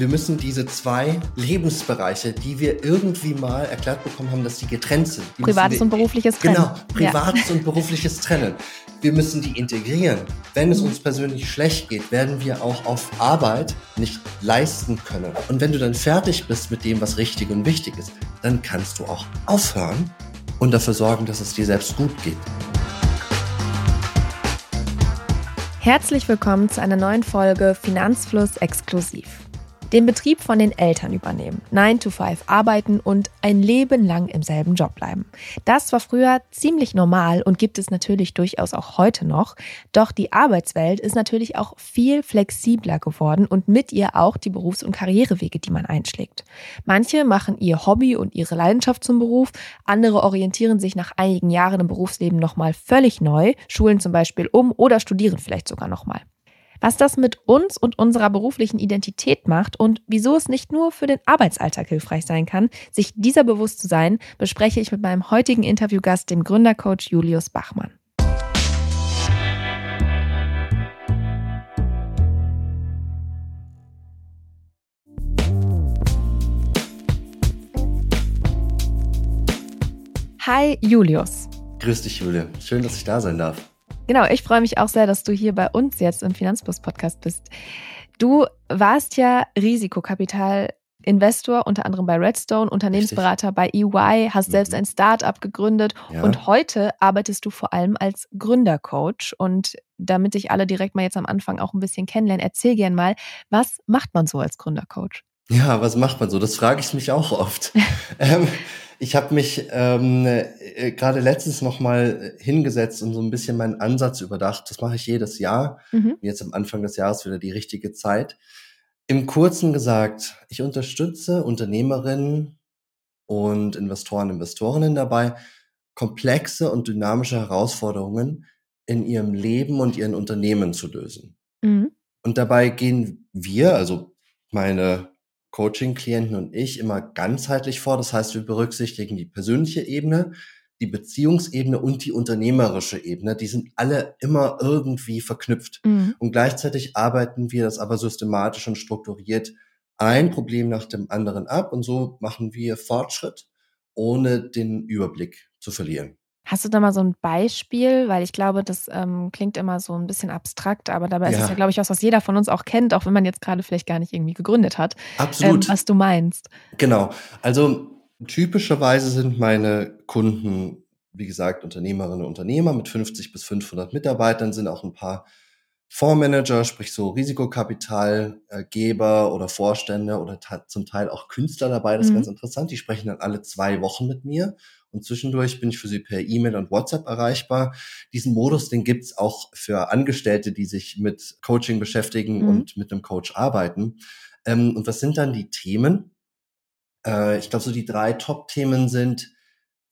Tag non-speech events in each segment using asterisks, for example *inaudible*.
wir müssen diese zwei Lebensbereiche, die wir irgendwie mal erklärt bekommen haben, dass sie getrennt sind. Privates wir, und berufliches trennen. Genau, privates ja. und berufliches trennen. Wir müssen die integrieren. Wenn es uns persönlich schlecht geht, werden wir auch auf Arbeit nicht leisten können. Und wenn du dann fertig bist mit dem, was richtig und wichtig ist, dann kannst du auch aufhören und dafür sorgen, dass es dir selbst gut geht. Herzlich willkommen zu einer neuen Folge Finanzfluss exklusiv den Betrieb von den Eltern übernehmen, 9 to 5 arbeiten und ein Leben lang im selben Job bleiben. Das war früher ziemlich normal und gibt es natürlich durchaus auch heute noch. Doch die Arbeitswelt ist natürlich auch viel flexibler geworden und mit ihr auch die Berufs- und Karrierewege, die man einschlägt. Manche machen ihr Hobby und ihre Leidenschaft zum Beruf, andere orientieren sich nach einigen Jahren im Berufsleben nochmal völlig neu, schulen zum Beispiel um oder studieren vielleicht sogar nochmal. Was das mit uns und unserer beruflichen Identität macht und wieso es nicht nur für den Arbeitsalltag hilfreich sein kann, sich dieser bewusst zu sein, bespreche ich mit meinem heutigen Interviewgast, dem Gründercoach Julius Bachmann. Hi Julius. Grüß dich, Julia. Schön, dass ich da sein darf. Genau, ich freue mich auch sehr, dass du hier bei uns jetzt im Finanzbus Podcast bist. Du warst ja Risikokapital-Investor, unter anderem bei Redstone, Unternehmensberater Richtig. bei EY, hast mhm. selbst ein Startup gegründet ja. und heute arbeitest du vor allem als Gründercoach. Und damit sich alle direkt mal jetzt am Anfang auch ein bisschen kennenlernen, erzähl gern mal, was macht man so als Gründercoach? Ja, was macht man so? Das frage ich mich auch oft. *laughs* ähm, ich habe mich ähm, äh, gerade letztens noch mal hingesetzt und so ein bisschen meinen Ansatz überdacht. Das mache ich jedes Jahr. Mhm. Jetzt am Anfang des Jahres wieder die richtige Zeit. Im Kurzen gesagt, ich unterstütze Unternehmerinnen und Investoren, Investorinnen dabei, komplexe und dynamische Herausforderungen in ihrem Leben und ihren Unternehmen zu lösen. Mhm. Und dabei gehen wir, also meine Coaching-Klienten und ich immer ganzheitlich vor. Das heißt, wir berücksichtigen die persönliche Ebene, die Beziehungsebene und die unternehmerische Ebene. Die sind alle immer irgendwie verknüpft. Mhm. Und gleichzeitig arbeiten wir das aber systematisch und strukturiert ein Problem nach dem anderen ab. Und so machen wir Fortschritt, ohne den Überblick zu verlieren. Hast du da mal so ein Beispiel? Weil ich glaube, das ähm, klingt immer so ein bisschen abstrakt, aber dabei ja. ist es ja, glaube ich, was, was jeder von uns auch kennt, auch wenn man jetzt gerade vielleicht gar nicht irgendwie gegründet hat. Absolut. Ähm, was du meinst. Genau. Also typischerweise sind meine Kunden, wie gesagt, Unternehmerinnen und Unternehmer mit 50 bis 500 Mitarbeitern, sind auch ein paar Fondsmanager, sprich so Risikokapitalgeber oder Vorstände oder zum Teil auch Künstler dabei. Das ist mhm. ganz interessant. Die sprechen dann alle zwei Wochen mit mir und zwischendurch bin ich für sie per E-Mail und WhatsApp erreichbar. Diesen Modus, den gibt's auch für Angestellte, die sich mit Coaching beschäftigen mhm. und mit einem Coach arbeiten. Ähm, und was sind dann die Themen? Äh, ich glaube, so die drei Top-Themen sind,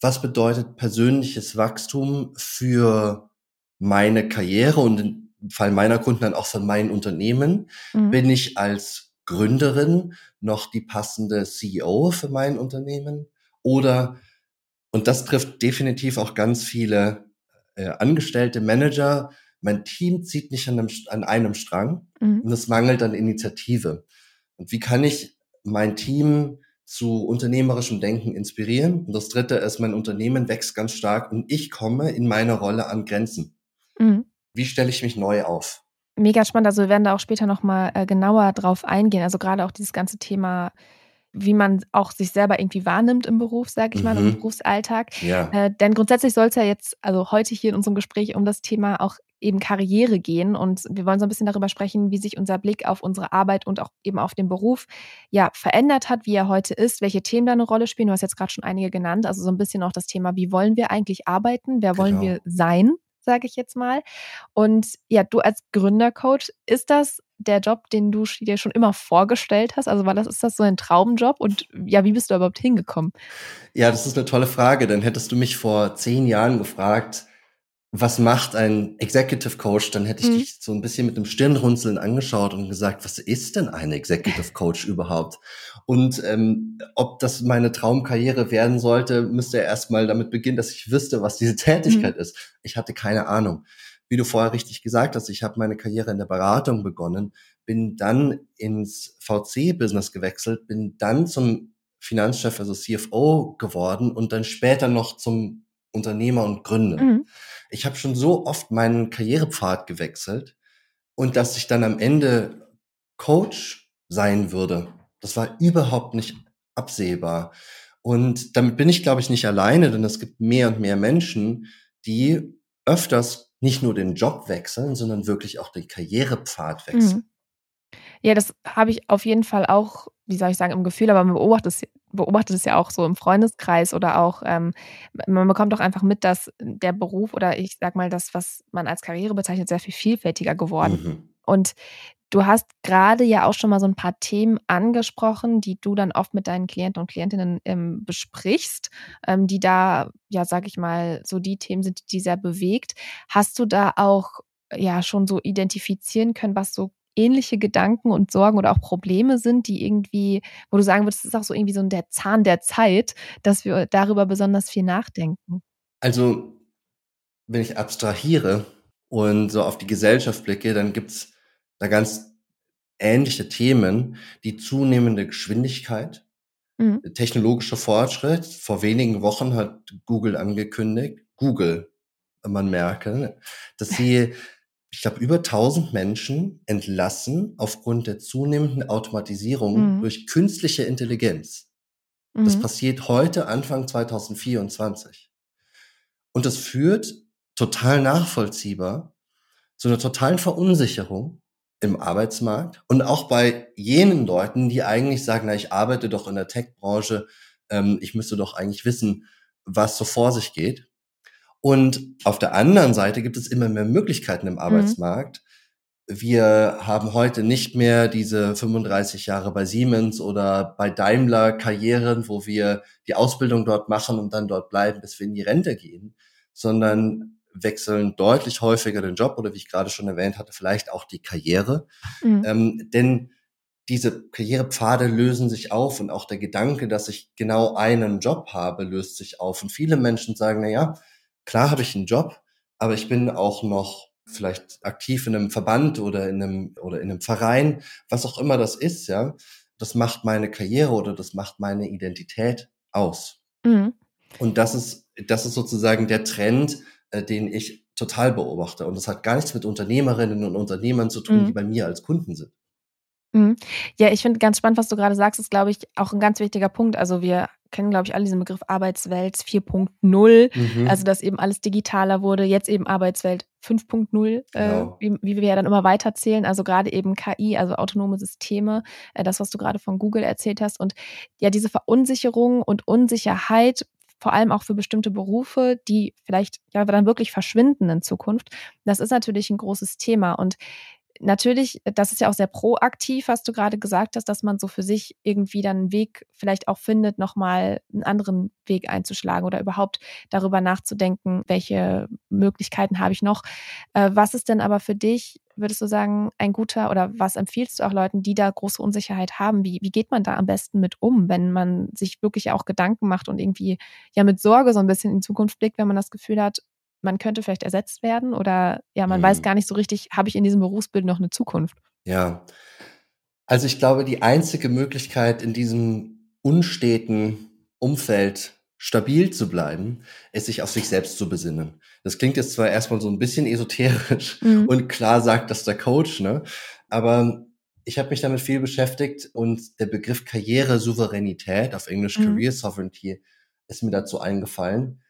was bedeutet persönliches Wachstum für meine Karriere und im Fall meiner Kunden dann auch für mein Unternehmen? Mhm. Bin ich als Gründerin noch die passende CEO für mein Unternehmen? Oder und das trifft definitiv auch ganz viele äh, Angestellte, Manager. Mein Team zieht nicht an einem, an einem Strang mhm. und es mangelt an Initiative. Und wie kann ich mein Team zu unternehmerischem Denken inspirieren? Und das Dritte ist, mein Unternehmen wächst ganz stark und ich komme in meiner Rolle an Grenzen. Mhm. Wie stelle ich mich neu auf? Mega spannend. Also wir werden da auch später nochmal äh, genauer drauf eingehen. Also gerade auch dieses ganze Thema wie man auch sich selber irgendwie wahrnimmt im Beruf, sage ich mhm. mal, im. Berufsalltag. Ja. Äh, denn grundsätzlich soll es ja jetzt, also heute hier in unserem Gespräch um das Thema auch eben Karriere gehen und wir wollen so ein bisschen darüber sprechen, wie sich unser Blick auf unsere Arbeit und auch eben auf den Beruf ja verändert hat, wie er heute ist, welche Themen da eine Rolle spielen. Du hast jetzt gerade schon einige genannt, also so ein bisschen auch das Thema, wie wollen wir eigentlich arbeiten, wer wollen genau. wir sein, sage ich jetzt mal. Und ja, du als Gründercoach, ist das der Job, den du dir schon immer vorgestellt hast? Also war das, ist das so ein Traumjob? Und ja, wie bist du überhaupt hingekommen? Ja, das ist eine tolle Frage. Dann hättest du mich vor zehn Jahren gefragt, was macht ein Executive Coach? Dann hätte ich mhm. dich so ein bisschen mit einem Stirnrunzeln angeschaut und gesagt, was ist denn ein Executive *laughs* Coach überhaupt? Und ähm, ob das meine Traumkarriere werden sollte, müsste er erstmal damit beginnen, dass ich wüsste, was diese *laughs* Tätigkeit mhm. ist. Ich hatte keine Ahnung. wie du vorher richtig gesagt hast, ich habe meine Karriere in der Beratung begonnen, bin dann ins VC-Business gewechselt, bin dann zum Finanzchef, also CFO geworden und dann später noch zum Unternehmer und Gründer. Mhm. Ich habe schon so oft meinen Karrierepfad gewechselt und dass ich dann am Ende Coach sein würde, das war überhaupt nicht absehbar. Und damit bin ich, glaube ich, nicht alleine, denn es gibt mehr und mehr Menschen, die öfters nicht nur den Job wechseln, sondern wirklich auch den Karrierepfad wechseln. Mhm. Ja, das habe ich auf jeden Fall auch, wie soll ich sagen, im Gefühl, aber man beobachtet es, beobachtet es ja auch so im Freundeskreis oder auch, ähm, man bekommt auch einfach mit, dass der Beruf oder ich sag mal, das, was man als Karriere bezeichnet, sehr viel vielfältiger geworden. Mhm. Und Du hast gerade ja auch schon mal so ein paar Themen angesprochen, die du dann oft mit deinen Klienten und Klientinnen ähm, besprichst, ähm, die da, ja, sag ich mal, so die Themen sind, die sehr bewegt. Hast du da auch ja schon so identifizieren können, was so ähnliche Gedanken und Sorgen oder auch Probleme sind, die irgendwie, wo du sagen würdest, das ist auch so irgendwie so der Zahn der Zeit, dass wir darüber besonders viel nachdenken? Also, wenn ich abstrahiere und so auf die Gesellschaft blicke, dann gibt's da ganz ähnliche Themen, die zunehmende Geschwindigkeit, mhm. technologischer Fortschritt. Vor wenigen Wochen hat Google angekündigt, Google, man merke, dass sie, *laughs* ich glaube, über 1000 Menschen entlassen aufgrund der zunehmenden Automatisierung mhm. durch künstliche Intelligenz. Mhm. Das passiert heute, Anfang 2024. Und das führt total nachvollziehbar zu einer totalen Verunsicherung im Arbeitsmarkt und auch bei jenen Leuten, die eigentlich sagen, na, ich arbeite doch in der Tech-Branche, ähm, ich müsste doch eigentlich wissen, was so vor sich geht. Und auf der anderen Seite gibt es immer mehr Möglichkeiten im mhm. Arbeitsmarkt. Mhm. Wir haben heute nicht mehr diese 35 Jahre bei Siemens oder bei Daimler Karrieren, wo wir die Ausbildung dort machen und dann dort bleiben, bis wir in die Rente gehen, sondern wechseln deutlich häufiger den Job oder wie ich gerade schon erwähnt hatte, vielleicht auch die Karriere. Mhm. Ähm, denn diese Karrierepfade lösen sich auf und auch der Gedanke, dass ich genau einen Job habe, löst sich auf. Und viele Menschen sagen, na ja, klar habe ich einen Job, aber ich bin auch noch vielleicht aktiv in einem Verband oder in einem, oder in einem Verein, was auch immer das ist, ja. Das macht meine Karriere oder das macht meine Identität aus. Mhm. Und das ist, das ist sozusagen der Trend, äh, den ich total beobachte. Und das hat gar nichts mit Unternehmerinnen und Unternehmern zu tun, mhm. die bei mir als Kunden sind. Mhm. Ja, ich finde ganz spannend, was du gerade sagst, ist, glaube ich, auch ein ganz wichtiger Punkt. Also wir kennen, glaube ich, alle diesen Begriff Arbeitswelt 4.0, mhm. also dass eben alles digitaler wurde, jetzt eben Arbeitswelt 5.0, äh, genau. äh, wie, wie, wir ja dann immer weiterzählen, also gerade eben KI, also autonome Systeme, äh, das, was du gerade von Google erzählt hast. Und ja, diese Verunsicherung und Unsicherheit vor allem auch für bestimmte Berufe, die vielleicht ja dann wirklich verschwinden in Zukunft. Das ist natürlich ein großes Thema und natürlich, das ist ja auch sehr proaktiv, was du gerade gesagt hast, dass man so für sich irgendwie dann einen Weg vielleicht auch findet, nochmal einen anderen Weg einzuschlagen oder überhaupt darüber nachzudenken, welche Möglichkeiten habe ich noch. Äh, was ist denn aber für dich würdest du sagen, ein guter oder was empfiehlst du auch Leuten, die da große Unsicherheit haben? Wie, wie geht man da am besten mit um, wenn man sich wirklich auch Gedanken macht und irgendwie ja mit Sorge so ein bisschen in Zukunft blickt, wenn man das Gefühl hat, man könnte vielleicht ersetzt werden oder ja, man mhm. weiß gar nicht so richtig, habe ich in diesem Berufsbild noch eine Zukunft? Ja. Also ich glaube, die einzige Möglichkeit in diesem unsteten Umfeld stabil zu bleiben, ist sich auf sich selbst zu besinnen. Das klingt jetzt zwar erstmal so ein bisschen esoterisch mhm. und klar sagt das der Coach, ne? Aber ich habe mich damit viel beschäftigt und der Begriff Karrieresouveränität, auf Englisch mhm. Career Sovereignty, ist mir dazu eingefallen.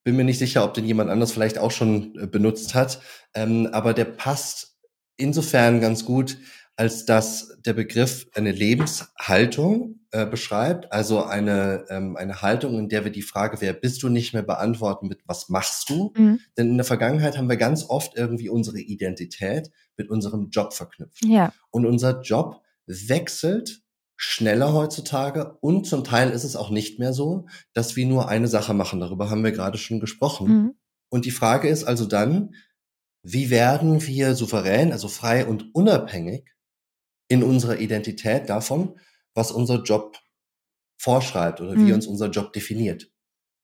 Ich bin mir nicht sicher, ob den jemand anders vielleicht auch schon äh, benutzt hat, ähm, aber der passt insofern ganz gut, als dass der Begriff eine Lebenshaltung äh, beschreibt, also eine, ähm, eine Haltung, in der wir die Frage, wer bist du, nicht mehr beantworten mit, was machst du? Mhm. Denn in der Vergangenheit haben wir ganz oft irgendwie unsere Identität mit unserem Job verknüpft. Ja. Und unser Job wechselt schneller heutzutage und zum Teil ist es auch nicht mehr so, dass wir nur eine Sache machen. Darüber haben wir gerade schon gesprochen. Mhm. Und die Frage ist also dann, wie werden wir souverän, also frei und unabhängig in unserer Identität davon, was unser Job vorschreibt oder mhm. wie uns unser Job definiert.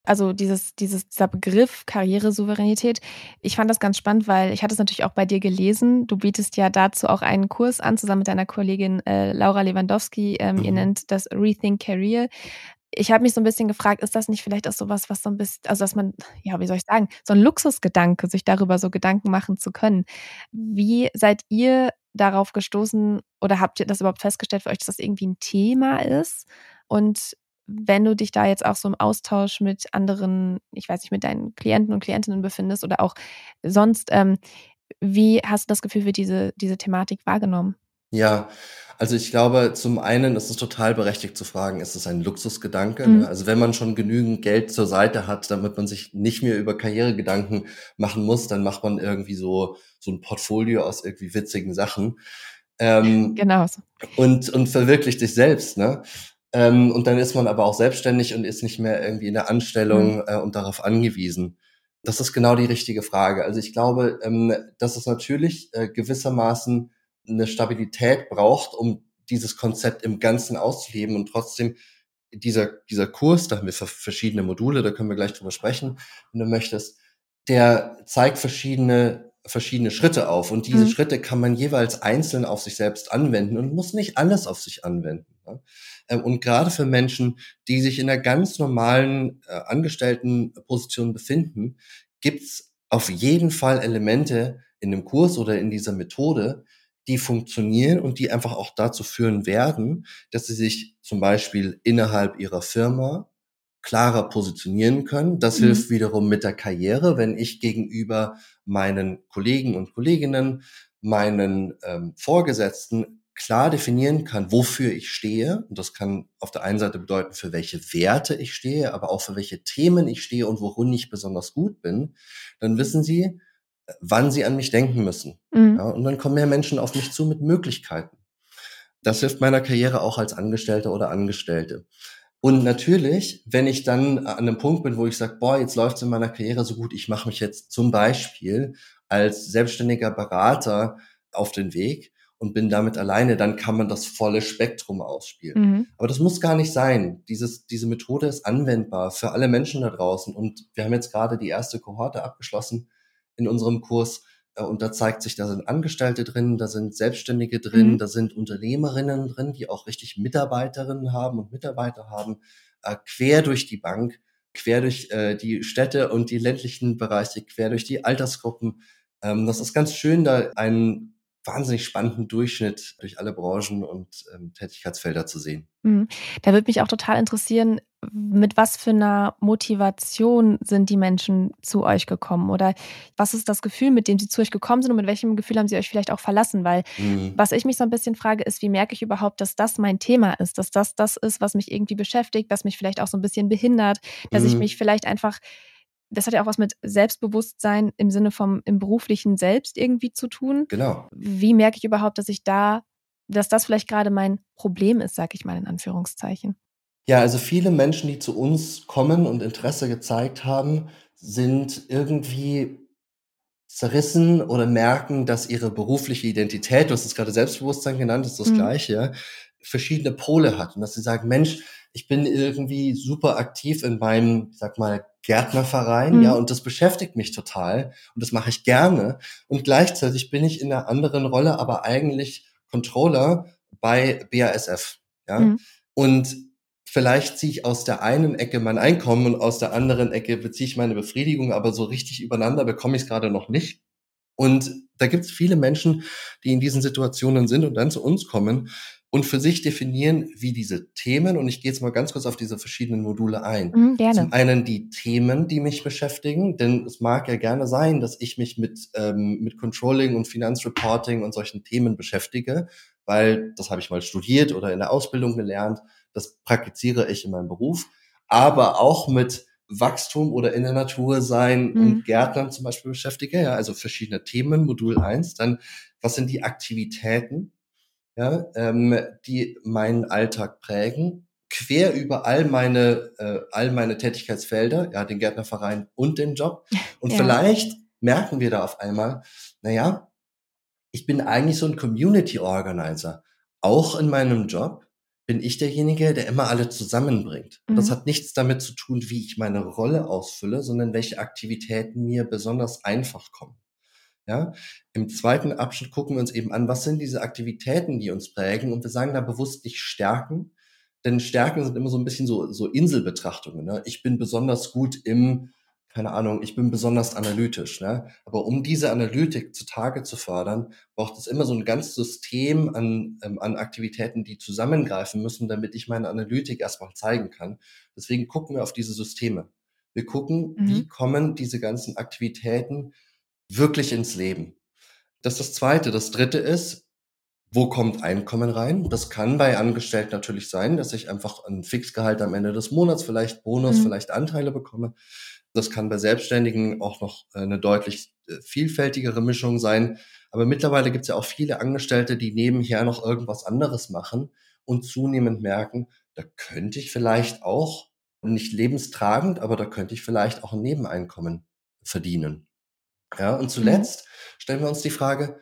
Also dieses, dieses, dieser Begriff Karrieresouveränität, ich fand das ganz spannend, weil ich hatte es natürlich auch bei dir gelesen. Du bietest ja dazu auch einen Kurs an, zusammen mit deiner Kollegin äh, Laura Lewandowski. Ähm, mhm. Ihr nennt das Rethink Career. Ich habe mich so ein bisschen gefragt, ist das nicht vielleicht auch sowas, was so ein bisschen, also dass man, ja, wie soll ich sagen, so ein Luxusgedanke, sich darüber so Gedanken machen zu können. Wie seid ihr darauf gestoßen oder habt ihr das überhaupt festgestellt für euch, dass das irgendwie ein Thema ist? Und wenn du dich da jetzt auch so im Austausch mit anderen, ich weiß nicht, mit deinen Klienten und Klientinnen befindest oder auch sonst, ähm, wie hast du das Gefühl, wird diese, diese Thematik wahrgenommen? Ja, also ich glaube, zum einen ist es total berechtigt zu fragen, ist es ein Luxusgedanke? Mhm. Also wenn man schon genügend Geld zur Seite hat, damit man sich nicht mehr über Karrieregedanken machen muss, dann macht man irgendwie so, so ein Portfolio aus irgendwie witzigen Sachen. Ähm, *laughs* genau. Und, und verwirklicht sich selbst, ne? Ähm, und dann ist man aber auch selbstständig und ist nicht mehr irgendwie in der Anstellung mhm. äh, und darauf angewiesen. Das ist genau die richtige Frage. Also ich glaube, ähm, dass es natürlich äh, gewissermaßen eine Stabilität braucht, um dieses Konzept im Ganzen auszuleben und trotzdem dieser, dieser Kurs, da haben wir verschiedene Module, da können wir gleich drüber sprechen, wenn du möchtest, der zeigt verschiedene verschiedene Schritte auf und diese mhm. Schritte kann man jeweils einzeln auf sich selbst anwenden und muss nicht alles auf sich anwenden. Ähm, und gerade für Menschen, die sich in einer ganz normalen äh, Angestelltenposition befinden, gibt's auf jeden Fall Elemente in dem Kurs oder in dieser Methode, die funktionieren und die einfach auch dazu führen werden, dass sie sich zum Beispiel innerhalb ihrer Firma klarer positionieren können. Das mhm. hilft wiederum mit der Karriere, wenn ich gegenüber meinen Kollegen und Kolleginnen, meinen ähm, Vorgesetzten klar definieren kann, wofür ich stehe. Und das kann auf der einen Seite bedeuten, für welche Werte ich stehe, aber auch für welche Themen ich stehe und worin ich besonders gut bin. Dann wissen Sie, wann Sie an mich denken müssen. Mhm. Ja, und dann kommen mehr Menschen auf mich zu mit Möglichkeiten. Das hilft meiner Karriere auch als Angestellter oder Angestellte. Und natürlich, wenn ich dann an einem Punkt bin, wo ich sage, boah, jetzt läuft es in meiner Karriere so gut, ich mache mich jetzt zum Beispiel als selbstständiger Berater auf den Weg und bin damit alleine, dann kann man das volle Spektrum ausspielen. Mhm. Aber das muss gar nicht sein. Dieses, diese Methode ist anwendbar für alle Menschen da draußen. Und wir haben jetzt gerade die erste Kohorte abgeschlossen in unserem Kurs. Äh, und da zeigt sich, da sind Angestellte drin, da sind Selbstständige drin, mhm. da sind Unternehmerinnen drin, die auch richtig Mitarbeiterinnen haben und Mitarbeiter haben, äh, quer durch die Bank, quer durch äh, die Städte und die ländlichen Bereiche, quer durch die Altersgruppen. Ähm, das ist ganz schön, da einen wahnsinnig spannenden Durchschnitt durch alle Branchen und ähm, Tätigkeitsfelder zu sehen. Mhm. Da würde mich auch total interessieren, mit was für einer Motivation sind die Menschen zu euch gekommen? Oder was ist das Gefühl, mit dem sie zu euch gekommen sind und mit welchem Gefühl haben sie euch vielleicht auch verlassen? Weil mhm. was ich mich so ein bisschen frage, ist, wie merke ich überhaupt, dass das mein Thema ist, dass das das ist, was mich irgendwie beschäftigt, was mich vielleicht auch so ein bisschen behindert, dass mhm. ich mich vielleicht einfach das hat ja auch was mit Selbstbewusstsein im Sinne vom im beruflichen Selbst irgendwie zu tun. Genau. Wie merke ich überhaupt, dass ich da, dass das vielleicht gerade mein Problem ist, sage ich mal in Anführungszeichen? Ja, also viele Menschen, die zu uns kommen und Interesse gezeigt haben, sind irgendwie zerrissen oder merken, dass ihre berufliche Identität, du hast es gerade Selbstbewusstsein genannt, ist das mhm. gleiche, verschiedene Pole hat und dass sie sagen, Mensch, ich bin irgendwie super aktiv in meinem, ich sag mal, Gärtnerverein, mhm. ja, und das beschäftigt mich total und das mache ich gerne. Und gleichzeitig bin ich in einer anderen Rolle, aber eigentlich Controller bei BASF, ja. Mhm. Und vielleicht ziehe ich aus der einen Ecke mein Einkommen und aus der anderen Ecke beziehe ich meine Befriedigung, aber so richtig übereinander bekomme ich es gerade noch nicht. Und da gibt es viele Menschen, die in diesen Situationen sind und dann zu uns kommen und für sich definieren, wie diese Themen, und ich gehe jetzt mal ganz kurz auf diese verschiedenen Module ein. Mhm, gerne. Zum einen die Themen, die mich beschäftigen, denn es mag ja gerne sein, dass ich mich mit, ähm, mit Controlling und Finanzreporting und solchen Themen beschäftige, weil das habe ich mal studiert oder in der Ausbildung gelernt, das praktiziere ich in meinem Beruf, aber auch mit Wachstum oder in der Natur sein mhm. und Gärtnern zum Beispiel beschäftige, ja, also verschiedene Themen, Modul eins. Dann, was sind die Aktivitäten, ja, ähm, die meinen Alltag prägen, quer über all meine, äh, all meine Tätigkeitsfelder, ja, den Gärtnerverein und den Job. *laughs* Und ja. vielleicht merken wir da auf einmal, naja, ich bin eigentlich so ein Community Organizer, auch in meinem Job, bin ich derjenige, der immer alle zusammenbringt. Mhm. Das hat nichts damit zu tun, wie ich meine Rolle ausfülle, sondern welche Aktivitäten mir besonders einfach kommen. Ja, im zweiten Abschnitt gucken wir uns eben an, was sind diese Aktivitäten, die uns prägen und wir sagen da bewusst nicht Stärken, denn Stärken sind immer so ein bisschen so, so Inselbetrachtungen. Ne? Ich bin besonders gut im keine Ahnung, ich bin besonders analytisch. Ne? Aber um diese Analytik zutage zu fördern, braucht es immer so ein ganzes System an, ähm, an Aktivitäten, die zusammengreifen müssen, damit ich meine Analytik erstmal zeigen kann. Deswegen gucken wir auf diese Systeme. Wir gucken, mhm. wie kommen diese ganzen Aktivitäten wirklich ins Leben. Das ist das Zweite. Das Dritte ist, wo kommt Einkommen rein? Das kann bei Angestellten natürlich sein, dass ich einfach ein Fixgehalt am Ende des Monats, vielleicht Bonus, mhm. vielleicht Anteile bekomme. Das kann bei Selbstständigen auch noch äh, eine deutlich äh, vielfältigere Mischung sein. Aber mittlerweile gibt es ja auch viele Angestellte, die nebenher noch irgendwas anderes machen und zunehmend merken, da könnte ich vielleicht auch, nicht lebenstragend, aber da könnte ich vielleicht auch ein Nebeneinkommen verdienen. Ja, und mhm. zuletzt mhm. stellen wir uns die Frage,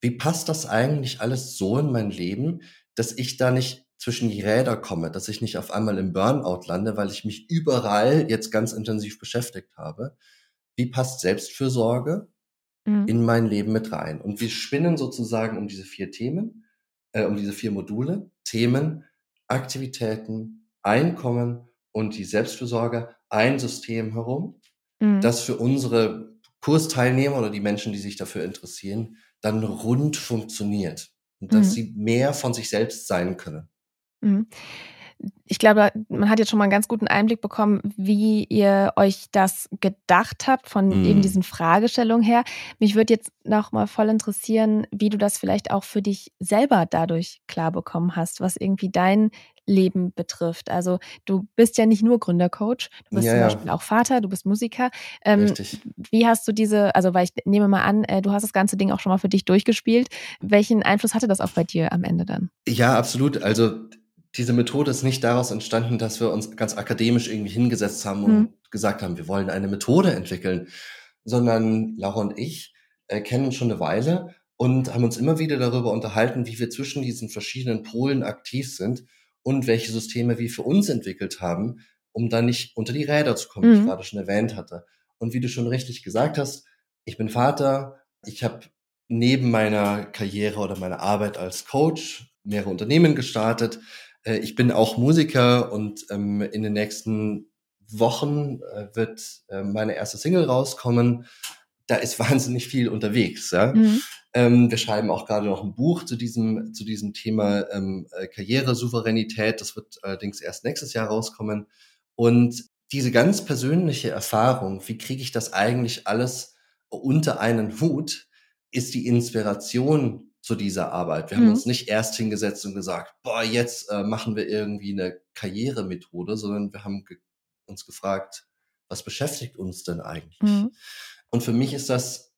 wie passt das eigentlich alles so in mein Leben, dass ich da nicht zwischen die Räder komme, dass ich nicht auf einmal im Burnout lande, weil ich mich überall jetzt ganz intensiv beschäftigt habe. Wie passt Selbstfürsorge mhm. in mein Leben mit rein? Und wir spinnen sozusagen um diese vier Themen, äh, um diese vier Module, Themen, Aktivitäten, Einkommen und die Selbstfürsorge ein System herum, mhm. das für unsere Kursteilnehmer oder die Menschen, die sich dafür interessieren, dann rund funktioniert und dass mhm. sie mehr von sich selbst sein können. Mhm. Ich glaube, man hat jetzt schon mal einen ganz guten Einblick bekommen, wie ihr euch das gedacht habt von mm. eben mhm. diesen Fragestellungen her. Mich würde jetzt noch mal voll interessieren, wie du das vielleicht auch für dich selber dadurch klar bekommen hast, was irgendwie dein Leben betrifft. Also du bist ja nicht nur Gründercoach, du bist ja, zum Beispiel ja. auch Vater, du bist Musiker. Ähm, Richtig. Wie hast du diese, also weil ich nehme mal an, äh, du hast das ganze Ding auch schon mal für dich durchgespielt. Welchen Einfluss hatte das auch bei dir am Ende dann? Ja, absolut. Also diese Methode ist nicht daraus entstanden, dass wir uns ganz akademisch irgendwie hingesetzt haben und mhm. gesagt haben, wir wollen eine Methode entwickeln, sondern Laura und ich äh, kennen schon eine Weile und haben uns immer wieder darüber unterhalten, wie wir zwischen diesen verschiedenen Polen aktiv sind und welche Systeme wir für uns entwickelt haben, um da nicht unter die Räder zu kommen, mhm. wie ich mhm. gerade schon erwähnt hatte. Und wie du schon richtig gesagt hast, ich bin Vater, ich habe neben meiner Karriere oder meiner Arbeit als Coach mehrere Unternehmen gestartet, äh, ich bin auch Musiker und ähm, in den nächsten Wochen äh, wird äh, meine erste Single rauskommen. Da ist *laughs* wahnsinnig viel unterwegs. Ja? Mhm. Ähm, wir schreiben auch gerade noch ein Buch zu diesem, zu diesem Thema ähm, äh, Karrieresouveränität. Das wird allerdings erst nächstes Jahr rauskommen. Und diese ganz persönliche Erfahrung, wie kriege ich das eigentlich alles unter einen Hut, ist die Inspiration zu dieser Arbeit. Wir mhm. haben uns nicht erst hingesetzt und gesagt, boah, jetzt äh, machen wir irgendwie eine Karrieremethode, sondern wir haben ge uns gefragt, was beschäftigt uns denn eigentlich? Mhm. Und für mich ist das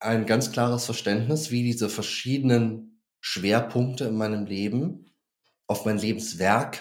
ein ganz klares Verständnis, wie diese verschiedenen Schwerpunkte in meinem Leben auf mein Lebenswerk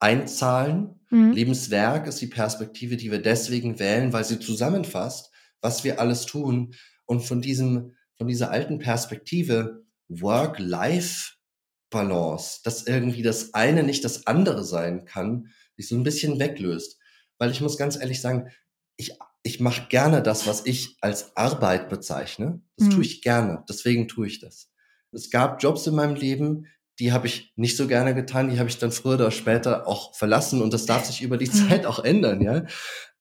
einzahlen. Mhm. Lebenswerk ist die Perspektive, die wir deswegen wählen, weil sie zusammenfasst, was wir alles tun. Und von diesem, von dieser alten Perspektive Work-Life-Balance, dass irgendwie das eine nicht das andere sein kann, sich so ein bisschen weglöst. Weil ich muss ganz ehrlich sagen, ich, ich mache gerne das, was ich als Arbeit bezeichne. Das mhm. tue ich gerne. Deswegen tue ich das. Es gab Jobs in meinem Leben, die habe ich nicht so gerne getan, die habe ich dann früher oder später auch verlassen und das darf sich über die *laughs* mhm. Zeit auch ändern, ja.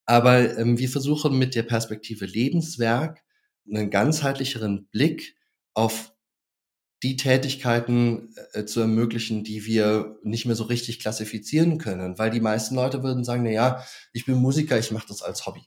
Aber ähm, wir versuchen mit der Perspektive Lebenswerk einen ganzheitlicheren Blick auf die Tätigkeiten äh, zu ermöglichen, die wir nicht mehr so richtig klassifizieren können, weil die meisten Leute würden sagen, na ja, ich bin Musiker, ich mache das als Hobby.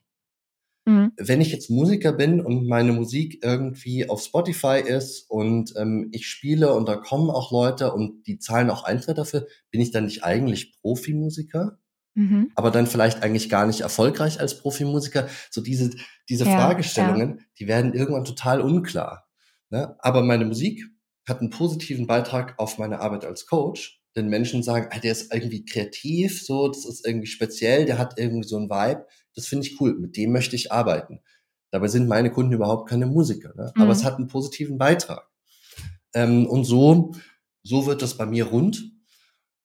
Mhm. Wenn ich jetzt Musiker bin und meine Musik irgendwie auf Spotify ist und ähm, ich spiele und da kommen auch Leute und die zahlen auch Eintritt dafür, bin ich dann nicht eigentlich Profimusiker? Mhm. Aber dann vielleicht eigentlich gar nicht erfolgreich als Profimusiker. So diese, diese ja, Fragestellungen, ja. die werden irgendwann total unklar. Ne? Aber meine Musik hat einen positiven Beitrag auf meine Arbeit als Coach. Denn Menschen sagen, ah, der ist irgendwie kreativ, so, das ist irgendwie speziell, der hat irgendwie so ein Vibe. Das finde ich cool, mit dem möchte ich arbeiten. Dabei sind meine Kunden überhaupt keine Musiker, ne? aber mhm. es hat einen positiven Beitrag. Ähm, und so, so wird das bei mir rund.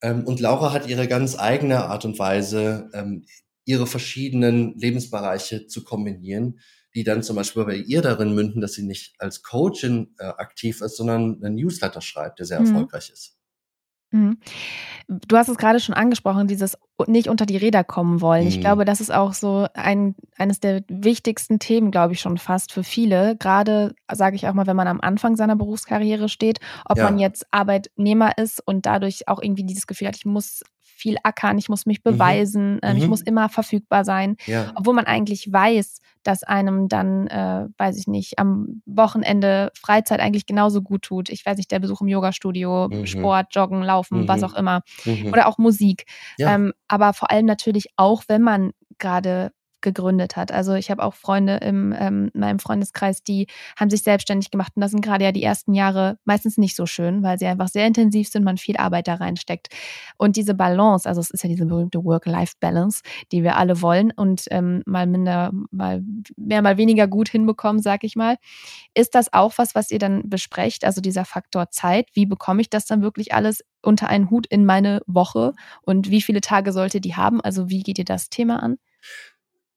Ähm, und Laura hat ihre ganz eigene Art und Weise, ähm, ihre verschiedenen Lebensbereiche zu kombinieren, die dann zum Beispiel bei ihr darin münden, dass sie nicht als Coachin äh, aktiv ist, sondern einen Newsletter schreibt, der sehr mhm. erfolgreich ist. Mhm. Du hast es gerade schon angesprochen, dieses nicht unter die Räder kommen wollen. Ich mhm. glaube, das ist auch so ein, eines der wichtigsten Themen, glaube ich, schon fast für viele. Gerade, sage ich auch mal, wenn man am Anfang seiner Berufskarriere steht, ob ja. man jetzt Arbeitnehmer ist und dadurch auch irgendwie dieses Gefühl hat, ich muss viel ackern, ich muss mich mhm. beweisen, mhm. ich muss immer verfügbar sein, ja. obwohl man eigentlich weiß, dass einem dann, äh, weiß ich nicht, am Wochenende Freizeit eigentlich genauso gut tut. Ich weiß nicht, der Besuch im Yogastudio, mhm. Sport, Joggen, Laufen, mhm. was auch immer. Mhm. Oder auch Musik. Ja. Ähm, aber vor allem natürlich auch, wenn man gerade gegründet hat. Also ich habe auch Freunde ähm, in meinem Freundeskreis, die haben sich selbstständig gemacht und das sind gerade ja die ersten Jahre meistens nicht so schön, weil sie einfach sehr intensiv sind, man viel Arbeit da reinsteckt. Und diese Balance, also es ist ja diese berühmte Work-Life-Balance, die wir alle wollen und ähm, mal minder, mal mehr, mal weniger gut hinbekommen, sag ich mal. Ist das auch was, was ihr dann besprecht? Also dieser Faktor Zeit, wie bekomme ich das dann wirklich alles unter einen Hut in meine Woche und wie viele Tage sollte die haben? Also wie geht ihr das Thema an?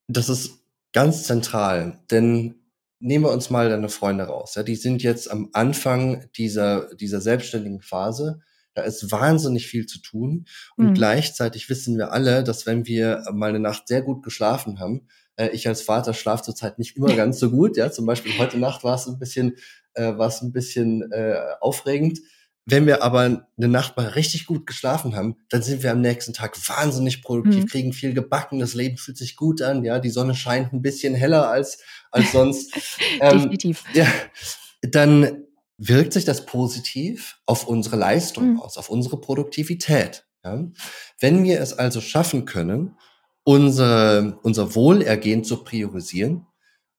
Das ist ganz zentral, denn nehmen wir uns mal deine Freunde raus. Ja, die sind jetzt am Anfang dieser, dieser selbstständigen Phase. Da ist wahnsinnig viel zu tun. Und mhm. gleichzeitig wissen wir alle, dass wenn wir mal eine Nacht sehr gut geschlafen haben, äh, ich als Vater schlafe zurzeit nicht immer ganz so gut. Ja, zum Beispiel heute Nacht war es ein bisschen, äh, war es ein bisschen äh, aufregend. Wenn wir aber eine Nacht mal richtig gut geschlafen haben, dann sind wir am nächsten Tag wahnsinnig produktiv, mhm. kriegen viel gebacken, das Leben fühlt sich gut an, ja, die Sonne scheint ein bisschen heller als, als sonst. *laughs* ähm, Definitiv. Ja, dann wirkt sich das positiv auf unsere Leistung mhm. aus, auf unsere Produktivität. Ja? Wenn wir es also schaffen können, unser, unser Wohlergehen zu priorisieren,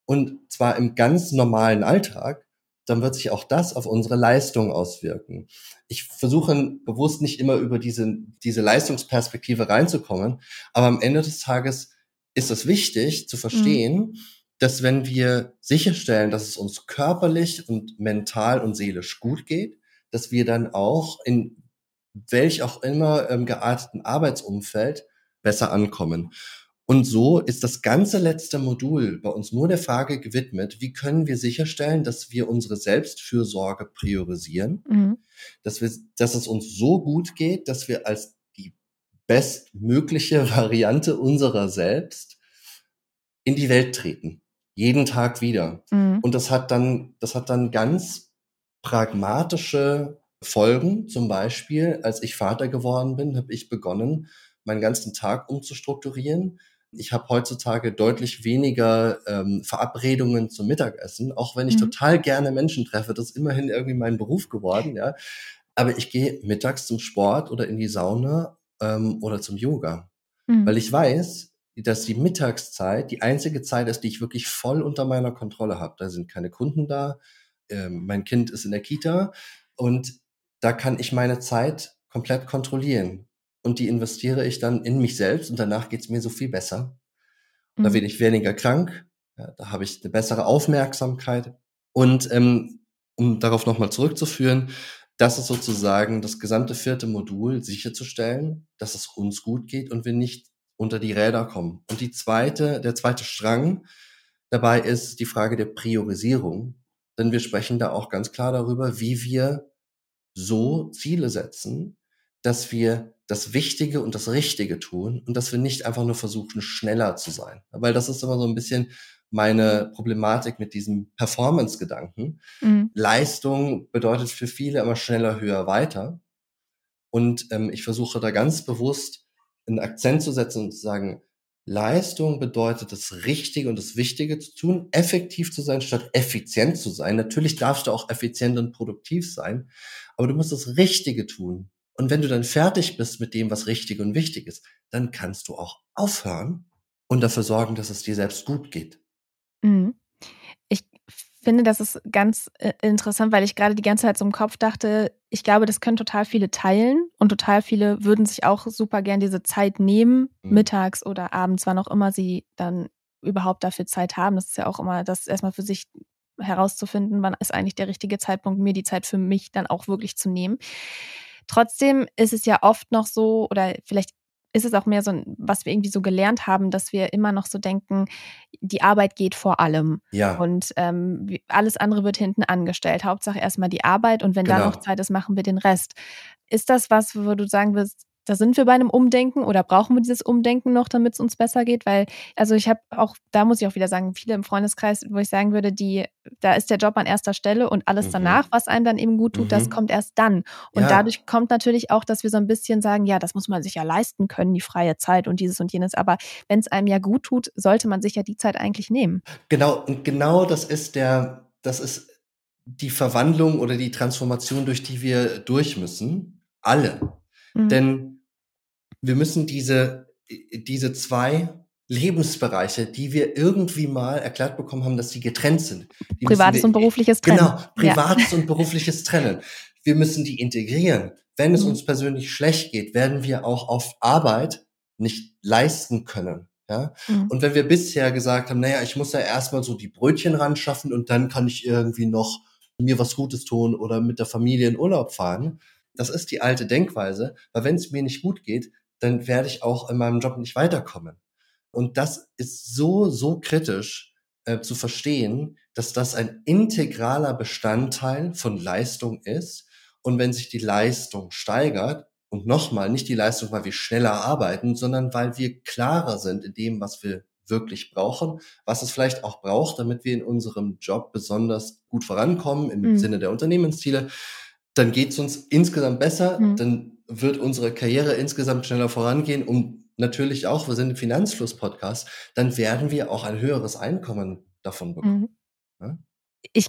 und zwar im ganz normalen Alltag, dann wird sich auch das auf unsere Leistung auswirken. Ich versuche bewusst nicht immer über diese, diese Leistungsperspektive reinzukommen, aber am Ende des Tages ist es wichtig zu verstehen, mhm. dass wenn wir sicherstellen, dass es uns körperlich und mental und seelisch gut geht, dass wir dann auch in welch auch immer ähm, gearteten Arbeitsumfeld besser ankommen. Und so ist das ganze letzte Modul bei uns nur der Frage gewidmet, wie können wir sicherstellen, dass wir unsere Selbstfürsorge priorisieren, mhm. dass, wir, dass es uns so gut geht, dass wir als die bestmögliche *laughs* Variante unserer selbst in die Welt treten. Jeden Tag wieder. Mhm. Und das hat dann, das hat dann ganz pragmatische Folgen. Zum Beispiel, als ich Vater geworden bin, habe ich begonnen, meinen ganzen Tag umzustrukturieren ich habe heutzutage deutlich weniger ähm, Verabredungen zum Mittagessen, auch wenn ich mhm. total gerne Menschen treffe. Das ist immerhin irgendwie mein Beruf geworden, ja. Aber ich gehe mittags zum Sport oder in die Sauna ähm, oder zum Yoga, mhm. weil ich weiß, dass die Mittagszeit die einzige Zeit ist, die ich wirklich voll unter meiner Kontrolle habe. Da sind keine Kunden da, ähm, mein Kind ist in der Kita und da kann ich meine Zeit komplett kontrollieren und die investiere ich dann in mich selbst und danach geht's mir so viel besser. Mhm. Da bin ich weniger krank, ja, da habe ich eine bessere Aufmerksamkeit. Und ähm, um darauf nochmal zurückzuführen, das ist sozusagen das gesamte vierte Modul, sicherzustellen, dass es uns gut geht und wir nicht unter die Räder kommen. Und die zweite, der zweite Strang dabei ist die Frage der Priorisierung. Denn wir sprechen da auch ganz klar darüber, wie wir so Ziele setzen, dass wir das Wichtige und das Richtige tun und dass wir nicht einfach nur versuchen, schneller zu sein. Weil das ist immer so ein bisschen meine Problematik mit diesem Performance-Gedanken. Mhm. Leistung bedeutet für viele immer schneller, höher, weiter. Und ähm, ich versuche da ganz bewusst einen Akzent zu setzen und zu sagen, Leistung bedeutet das Richtige und das Wichtige zu tun, effektiv zu sein, statt effizient zu sein. Natürlich darfst du auch effizient und produktiv sein, aber du musst das Richtige tun. Und wenn du dann fertig bist mit dem, was richtig und wichtig ist, dann kannst du auch aufhören und dafür sorgen, dass es dir selbst gut geht. Mhm. Ich finde, das ist ganz äh, interessant, weil ich gerade die ganze Zeit so im Kopf dachte, ich glaube, das können total viele teilen und total viele würden sich auch super gern diese Zeit nehmen, mhm. mittags oder abends, wann auch immer sie dann überhaupt dafür Zeit haben. Das ist ja auch immer das erstmal für sich herauszufinden, wann ist eigentlich der richtige Zeitpunkt, mir die Zeit für mich dann auch wirklich zu nehmen. Trotzdem ist es ja oft noch so, oder vielleicht ist es auch mehr so, was wir irgendwie so gelernt haben, dass wir immer noch so denken, die Arbeit geht vor allem. Ja. Und ähm, alles andere wird hinten angestellt. Hauptsache erstmal die Arbeit und wenn Genau. da noch Zeit ist, machen wir den Rest. Ist das was, wo du sagen wirst, da sind wir bei einem Umdenken oder brauchen wir dieses Umdenken noch, damit es uns besser geht? Weil, also ich habe auch, da muss ich auch wieder sagen, viele im Freundeskreis, wo ich sagen würde, die, da ist der Job an erster Stelle und alles Mhm. danach, was einem dann eben gut tut, das Mhm. kommt erst dann. Und Ja. dadurch kommt natürlich auch, dass wir so ein bisschen sagen, ja, das muss man sich ja leisten können, die freie Zeit und dieses und jenes. Aber wenn es einem ja gut tut, sollte man sich ja die Zeit eigentlich nehmen. Genau, und genau das ist der, das ist die Verwandlung oder die Transformation, durch die wir durch müssen. Alle. Mhm. Denn wir müssen diese, diese zwei Lebensbereiche, die wir irgendwie mal erklärt bekommen haben, dass sie getrennt sind. Die Privates müssen und wir, berufliches trennen. Genau, Ja. privates und berufliches trennen. Wir müssen die integrieren. Wenn es Mhm. uns persönlich schlecht geht, werden wir auch auf Arbeit nicht leisten können. Ja? Mhm. Und wenn wir bisher gesagt haben, naja, ich muss ja erstmal so die Brötchen ran schaffen und dann kann ich irgendwie noch mir was Gutes tun oder mit der Familie in Urlaub fahren, das ist die alte Denkweise, weil wenn es mir nicht gut geht, dann werde ich auch in meinem Job nicht weiterkommen. Und das ist so, so kritisch äh, zu verstehen, dass das ein integraler Bestandteil von Leistung ist. Und wenn sich die Leistung steigert, und nochmal, nicht die Leistung, weil wir schneller arbeiten, sondern weil wir klarer sind in dem, was wir wirklich brauchen, was es vielleicht auch braucht, damit wir in unserem Job besonders gut vorankommen im Mhm. Sinne der Unternehmensziele, dann geht es uns insgesamt besser, Mhm. dann wird unsere Karriere insgesamt schneller vorangehen und natürlich auch, wir sind im Finanzfluss-Podcast, dann werden wir auch ein höheres Einkommen davon bekommen. Mhm. Ja? Ich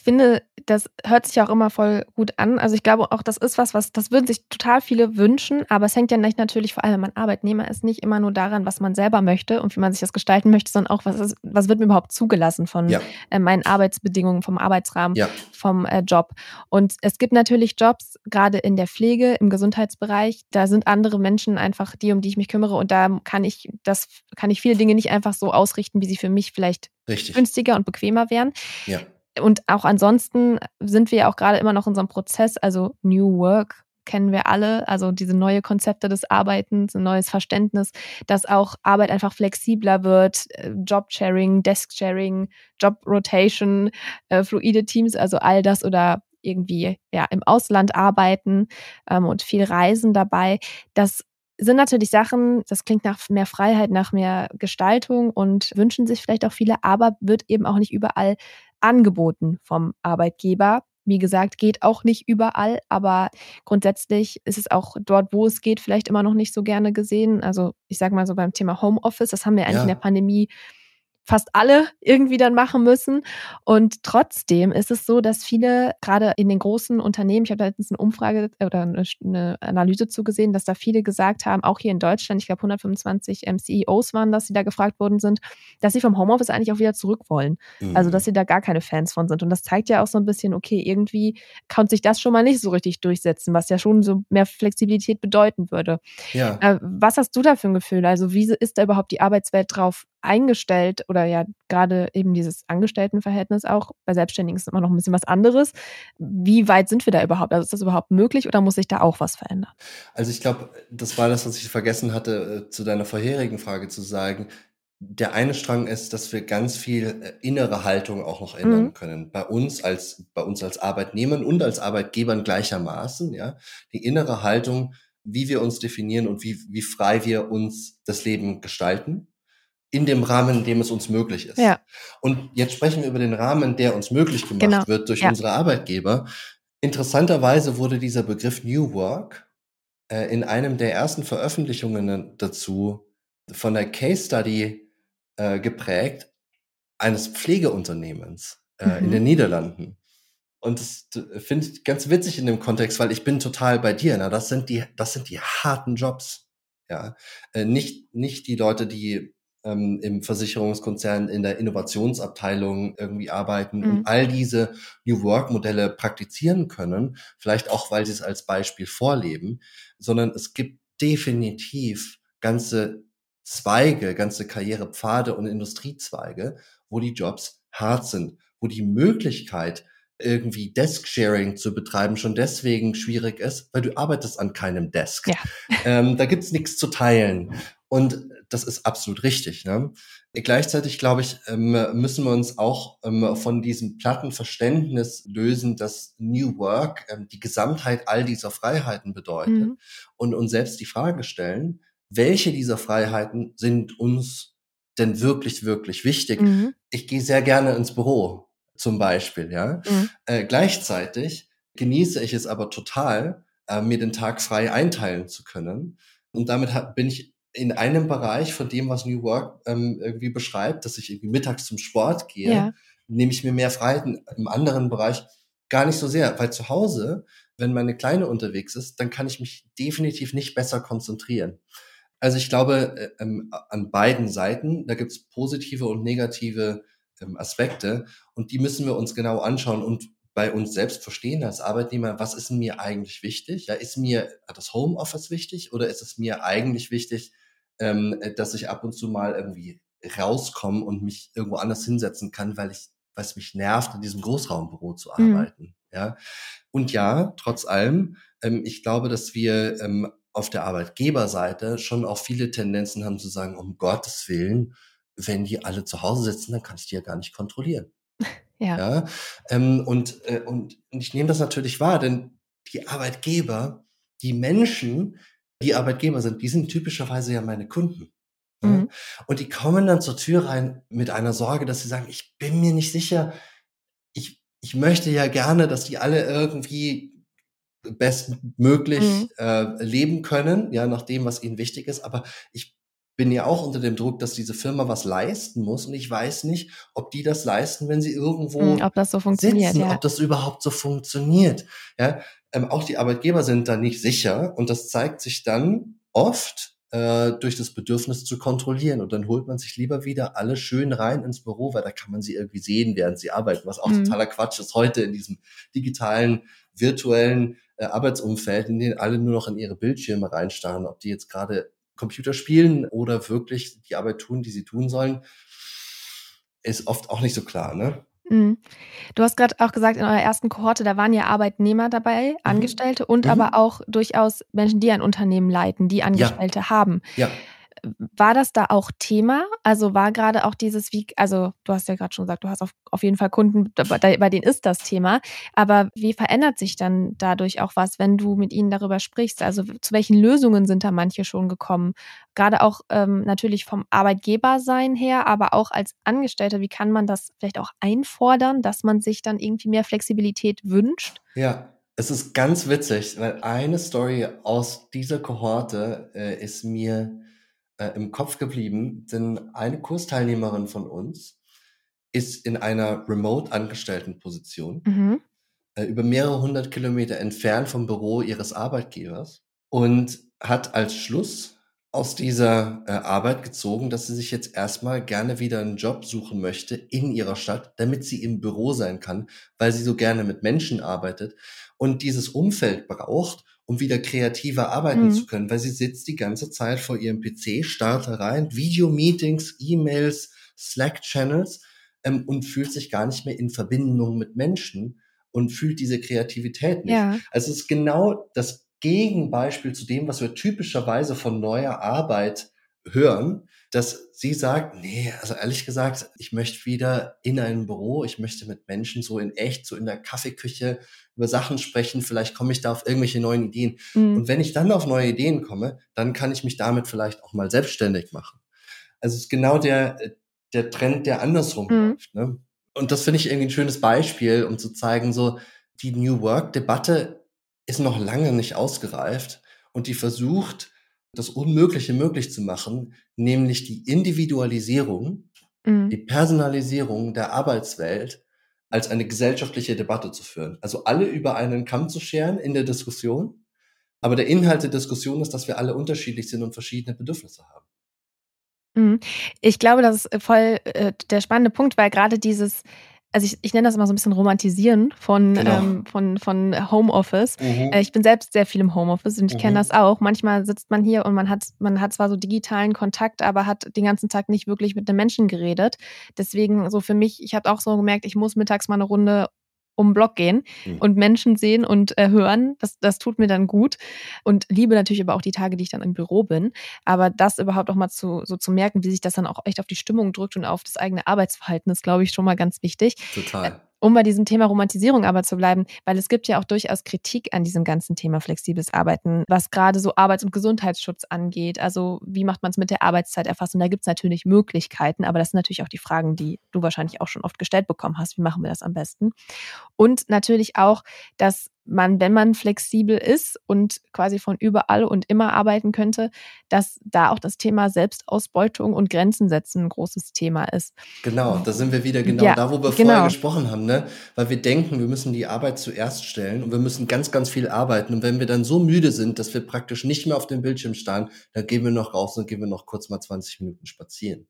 finde, das hört sich auch immer voll gut an. Also ich glaube auch, das ist was, was, das würden sich total viele wünschen, aber es hängt ja nicht natürlich vor allem, wenn man Arbeitnehmer ist, nicht immer nur daran, was man selber möchte und wie man sich das gestalten möchte, sondern auch, was, ist, was wird mir überhaupt zugelassen von Ja, äh, meinen Arbeitsbedingungen, vom Arbeitsrahmen, ja, vom äh, Job. Und es gibt natürlich Jobs, gerade in der Pflege, im Gesundheitsbereich, da sind andere Menschen einfach die, um die ich mich kümmere und da kann ich, das kann ich viele Dinge nicht einfach so ausrichten, wie sie für mich vielleicht richtig. günstiger und bequemer wären. Ja, Und auch ansonsten sind wir ja auch gerade immer noch in unserem Prozess, also New Work kennen wir alle, also diese neue Konzepte des Arbeitens, ein neues Verständnis, dass auch Arbeit einfach flexibler wird, äh, Job-Sharing, Desk-Sharing, Job-Rotation, äh, fluide Teams, also all das oder irgendwie ja im Ausland arbeiten ähm, und viel Reisen dabei. Das sind natürlich Sachen, das klingt nach mehr Freiheit, nach mehr Gestaltung und wünschen sich vielleicht auch viele, aber wird eben auch nicht überall angeboten vom Arbeitgeber. Wie gesagt, geht auch nicht überall, aber grundsätzlich ist es auch dort, wo es geht, vielleicht immer noch nicht so gerne gesehen. Also ich sage mal so beim Thema Homeoffice, das haben wir eigentlich Ja. in der Pandemie fast alle irgendwie dann machen müssen. Und trotzdem ist es so, dass viele, gerade in den großen Unternehmen, ich habe da letztens eine Umfrage oder eine, Analyse zugesehen, dass da viele gesagt haben, auch hier in Deutschland, ich glaube 125 ähm, CEOs waren das, die da gefragt worden sind, dass sie vom Homeoffice eigentlich auch wieder zurück wollen. Also, dass Mhm. sie da gar keine Fans von sind. Und das zeigt ja auch so ein bisschen, okay, irgendwie kann sich das schon mal nicht so richtig durchsetzen, was ja schon so mehr Flexibilität bedeuten würde. ja. Äh, was hast du da für ein Gefühl? Also, wie ist da überhaupt die Arbeitswelt drauf eingestellt oder ja gerade eben dieses Angestelltenverhältnis auch? Bei Selbstständigen ist immer noch ein bisschen was anderes. Wie weit sind wir da überhaupt? Also, ist das überhaupt möglich oder muss sich da auch was verändern? Also ich glaube, das war das, was ich vergessen hatte, äh, zu deiner vorherigen Frage zu sagen. Der eine Strang ist, dass wir ganz viel äh, innere Haltung auch noch ändern Mhm. können. Bei uns als, bei uns als Arbeitnehmern und als Arbeitgebern gleichermaßen, ja. Die innere Haltung, wie wir uns definieren und wie, wie frei wir uns das Leben gestalten. In dem Rahmen, in dem es uns möglich ist. Ja. Und jetzt sprechen wir über den Rahmen, der uns möglich gemacht Genau. wird durch Ja. unsere Arbeitgeber. Interessanterweise wurde dieser Begriff New Work äh, in einem der ersten Veröffentlichungen dazu von der Case Study äh, geprägt eines Pflegeunternehmens äh, in Mhm. den Niederlanden. Und das finde ich ganz witzig in dem Kontext, weil ich bin total bei dir. Na, das sind die, das sind die harten Jobs. Ja, äh, nicht nicht die Leute, die ähm, im Versicherungskonzern in der Innovationsabteilung irgendwie arbeiten Mhm. und all diese New Work Modelle praktizieren können, vielleicht auch, weil sie es als Beispiel vorleben, sondern es gibt definitiv ganze Zweige, ganze Karrierepfade und Industriezweige, wo die Jobs hart sind, wo die Möglichkeit, irgendwie Desk-Sharing zu betreiben schon deswegen schwierig ist, weil du arbeitest an keinem Desk. Ja. Ähm, da gibt's nichts zu teilen. Und das ist absolut richtig. Ne? Gleichzeitig, glaube ich, ähm, müssen wir uns auch ähm, von diesem platten Verständnis lösen, dass New Work ähm, die Gesamtheit all dieser Freiheiten bedeutet mhm. und uns selbst die Frage stellen, welche dieser Freiheiten sind uns denn wirklich, wirklich wichtig? Mhm. Ich gehe sehr gerne ins Büro zum Beispiel, ja. Mhm. Äh, gleichzeitig genieße ich es aber total, äh, mir den Tag frei einteilen zu können. Und damit hab, bin ich in einem Bereich von dem, was New Work ähm, irgendwie beschreibt, dass ich irgendwie mittags zum Sport gehe, ja. nehme ich mir mehr Freiheiten. Im anderen Bereich gar nicht so sehr, weil zu Hause, wenn meine Kleine unterwegs ist, dann kann ich mich definitiv nicht besser konzentrieren. Also ich glaube, äh, ähm, an beiden Seiten, da gibt es positive und negative ähm, Aspekte und die müssen wir uns genau anschauen und bei uns selbst verstehen als Arbeitnehmer, was ist mir eigentlich wichtig? Ja, ist mir das Homeoffice wichtig oder ist es mir eigentlich wichtig, ähm, dass ich ab und zu mal irgendwie rauskomme und mich irgendwo anders hinsetzen kann, weil ich, weil es mich nervt, in diesem Großraumbüro zu mhm. arbeiten. Mhm. Ja, und ja, trotz allem, ähm, ich glaube, dass wir ähm, auf der Arbeitgeberseite schon auch viele Tendenzen haben zu sagen, um Gottes Willen, wenn die alle zu Hause sitzen, dann kann ich die ja gar nicht kontrollieren. *laughs* Ja. ja? Ähm, und, äh, und ich nehme das natürlich wahr, denn die Arbeitgeber, die Menschen, die Arbeitgeber sind, die sind typischerweise ja meine Kunden. Mhm. Und die kommen dann zur Tür rein mit einer Sorge, dass sie sagen, ich bin mir nicht sicher, ich, ich möchte ja gerne, dass die alle irgendwie bestmöglich mhm. äh, leben können, ja, nach dem, was ihnen wichtig ist. Aber ich bin ja auch unter dem Druck, dass diese Firma was leisten muss und ich weiß nicht, ob die das leisten, wenn sie irgendwo mhm, ob das so funktioniert, sitzen, ja. ob das überhaupt so funktioniert. Ja, ähm, auch die Arbeitgeber sind da nicht sicher und das zeigt sich dann oft äh, durch das Bedürfnis zu kontrollieren und dann holt man sich lieber wieder alle schön rein ins Büro, weil da kann man sie irgendwie sehen, während sie arbeiten, was auch mhm. totaler Quatsch ist heute in diesem digitalen, virtuellen äh, Arbeitsumfeld, in denen alle nur noch in ihre Bildschirme reinstarren, ob die jetzt gerade Computer spielen oder wirklich die Arbeit tun, die sie tun sollen, ist oft auch nicht so klar, ne? Mhm. Du hast gerade auch gesagt, in eurer ersten Kohorte, da waren ja Arbeitnehmer dabei, mhm. Angestellte und mhm. aber auch durchaus Menschen, die ein Unternehmen leiten, die Angestellte ja. haben. Ja. War das da auch Thema? Also war gerade auch dieses, wie, also du hast ja gerade schon gesagt, du hast auf, auf jeden Fall Kunden, bei denen ist das Thema. Aber wie verändert sich dann dadurch auch was, wenn du mit ihnen darüber sprichst? Also zu welchen Lösungen sind da manche schon gekommen? Gerade auch ähm, natürlich vom Arbeitgebersein her, aber auch als Angestellter, wie kann man das vielleicht auch einfordern, dass man sich dann irgendwie mehr Flexibilität wünscht? Ja, es ist ganz witzig, weil eine Story aus dieser Kohorte äh, ist mir äh, im Kopf geblieben, denn eine Kursteilnehmerin von uns ist in einer remote angestellten Position, mhm. äh, über mehrere hundert Kilometer entfernt vom Büro ihres Arbeitgebers und hat als Schluss aus dieser äh, Arbeit gezogen, dass sie sich jetzt erstmal gerne wieder einen Job suchen möchte in ihrer Stadt, damit sie im Büro sein kann, weil sie so gerne mit Menschen arbeitet und dieses Umfeld braucht, um wieder kreativer arbeiten mhm. zu können, weil sie sitzt die ganze Zeit vor ihrem PC, startet rein, Videomeetings, E-Mails, Slack-Channels ähm, und fühlt sich gar nicht mehr in Verbindung mit Menschen und fühlt diese Kreativität nicht. Ja. Also es ist genau das Gegenbeispiel zu dem, was wir typischerweise von neuer Arbeit hören, dass sie sagt, nee, also ehrlich gesagt, ich möchte wieder in ein Büro, ich möchte mit Menschen so in echt, so in der Kaffeeküche über Sachen sprechen, vielleicht komme ich da auf irgendwelche neuen Ideen. Mhm. Und wenn ich dann auf neue Ideen komme, dann kann ich mich damit vielleicht auch mal selbstständig machen. Also es ist genau der, der Trend, der andersrum mhm. läuft. Ne? Und das finde ich irgendwie ein schönes Beispiel, um zu zeigen, so die New Work-Debatte ist noch lange nicht ausgereift und die versucht, das Unmögliche möglich zu machen, nämlich die Individualisierung, mhm. die Personalisierung der Arbeitswelt als eine gesellschaftliche Debatte zu führen. Also alle über einen Kamm zu scheren in der Diskussion. Aber der Inhalt der Diskussion ist, dass wir alle unterschiedlich sind und verschiedene Bedürfnisse haben. Mhm. Ich glaube, das ist voll äh, der spannende Punkt, weil gerade dieses, also ich, ich nenne das immer so ein bisschen Romantisieren von, genau. ähm, von, von Homeoffice. Mhm. Äh, ich bin selbst sehr viel im Homeoffice und ich mhm. kenne das auch. Manchmal sitzt man hier und man hat, man hat zwar so digitalen Kontakt, aber hat den ganzen Tag nicht wirklich mit einem Menschen geredet. Deswegen so für mich, ich habe auch so gemerkt, ich muss mittags mal eine Runde um den Block gehen mhm. und Menschen sehen und äh, hören. Das, das tut mir dann gut. Und liebe natürlich aber auch die Tage, die ich dann im Büro bin. Aber das überhaupt auch mal zu, so zu merken, wie sich das dann auch echt auf die Stimmung drückt und auf das eigene Arbeitsverhalten, ist, glaube ich, schon mal ganz wichtig. Total. Um bei diesem Thema Romantisierung aber zu bleiben, weil es gibt ja auch durchaus Kritik an diesem ganzen Thema flexibles Arbeiten, was gerade so Arbeits- und Gesundheitsschutz angeht. Also wie macht man es mit der Arbeitszeiterfassung? Da gibt es natürlich Möglichkeiten, aber das sind natürlich auch die Fragen, die du wahrscheinlich auch schon oft gestellt bekommen hast. Wie machen wir das am besten? Und natürlich auch, dass man, wenn man flexibel ist und quasi von überall und immer arbeiten könnte, dass da auch das Thema Selbstausbeutung und Grenzen setzen ein großes Thema ist. Genau, da sind wir wieder genau ja, da, wo wir genau. vorher gesprochen haben, ne? Weil wir denken, wir müssen die Arbeit zuerst stellen und wir müssen ganz, ganz viel arbeiten. Und wenn wir dann so müde sind, dass wir praktisch nicht mehr auf dem Bildschirm starren, dann gehen wir noch raus und gehen wir noch kurz mal 20 Minuten spazieren.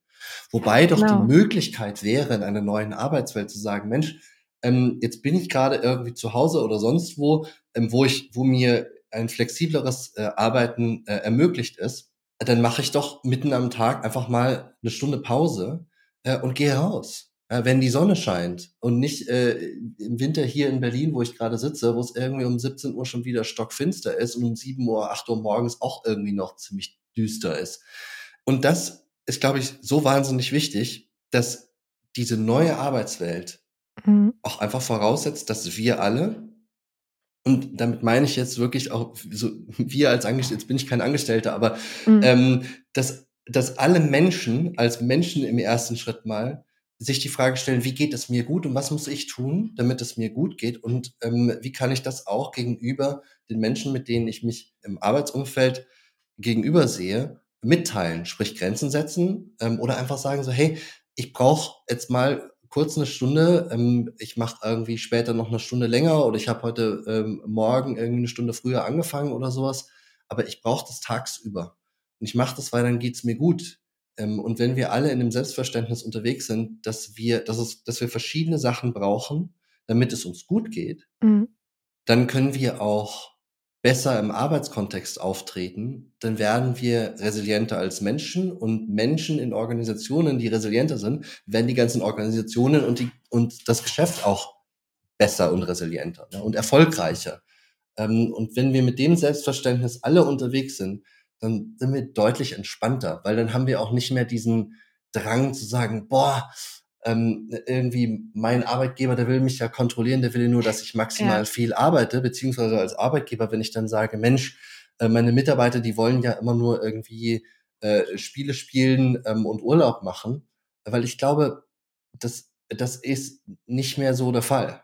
Wobei doch genau. die Möglichkeit wäre, in einer neuen Arbeitswelt zu sagen, Mensch, ähm, jetzt bin ich gerade irgendwie zu Hause oder sonst wo, ähm, wo ich, wo mir ein flexibleres äh, Arbeiten äh, ermöglicht ist, dann mache ich doch mitten am Tag einfach mal eine Stunde Pause äh, und gehe raus. Äh, wenn die Sonne scheint und nicht äh, im Winter hier in Berlin, wo ich gerade sitze, wo es irgendwie um 17 Uhr schon wieder stockfinster ist und um 7 Uhr, 8 Uhr morgens auch irgendwie noch ziemlich düster ist. Und das ist, glaube ich, so wahnsinnig wichtig, dass diese neue Arbeitswelt mhm. auch einfach voraussetzt, dass wir alle, und damit meine ich jetzt wirklich auch so, *laughs* wir als Angestellte, jetzt bin ich kein Angestellter, aber mhm. ähm, dass, dass alle Menschen als Menschen im ersten Schritt mal sich die Frage stellen, wie geht es mir gut und was muss ich tun, damit es mir gut geht und ähm, wie kann ich das auch gegenüber den Menschen, mit denen ich mich im Arbeitsumfeld gegenüber sehe, mitteilen, sprich Grenzen setzen ähm, oder einfach sagen so, hey, ich brauche jetzt mal kurz eine Stunde. Ähm, ich mache irgendwie später noch eine Stunde länger oder ich habe heute ähm, Morgen irgendwie eine Stunde früher angefangen oder sowas. Aber ich brauche das tagsüber. Und ich mache das, weil dann geht's mir gut. Ähm, und wenn wir alle in dem Selbstverständnis unterwegs sind, dass wir, dass es, dass wir verschiedene Sachen brauchen, damit es uns gut geht, mhm. dann können wir auch besser im Arbeitskontext auftreten, dann werden wir resilienter als Menschen und Menschen in Organisationen, die resilienter sind, werden die ganzen Organisationen und, die, und das Geschäft auch besser und resilienter ne, und erfolgreicher. Ähm, und wenn wir mit dem Selbstverständnis alle unterwegs sind, dann sind wir deutlich entspannter, weil dann haben wir auch nicht mehr diesen Drang zu sagen, boah, ähm, irgendwie mein Arbeitgeber, der will mich ja kontrollieren, der will nur, dass ich maximal ja. viel arbeite, beziehungsweise als Arbeitgeber, wenn ich dann sage, Mensch, äh, meine Mitarbeiter, die wollen ja immer nur irgendwie äh, Spiele spielen ähm, und Urlaub machen, weil ich glaube, das, das ist nicht mehr so der Fall.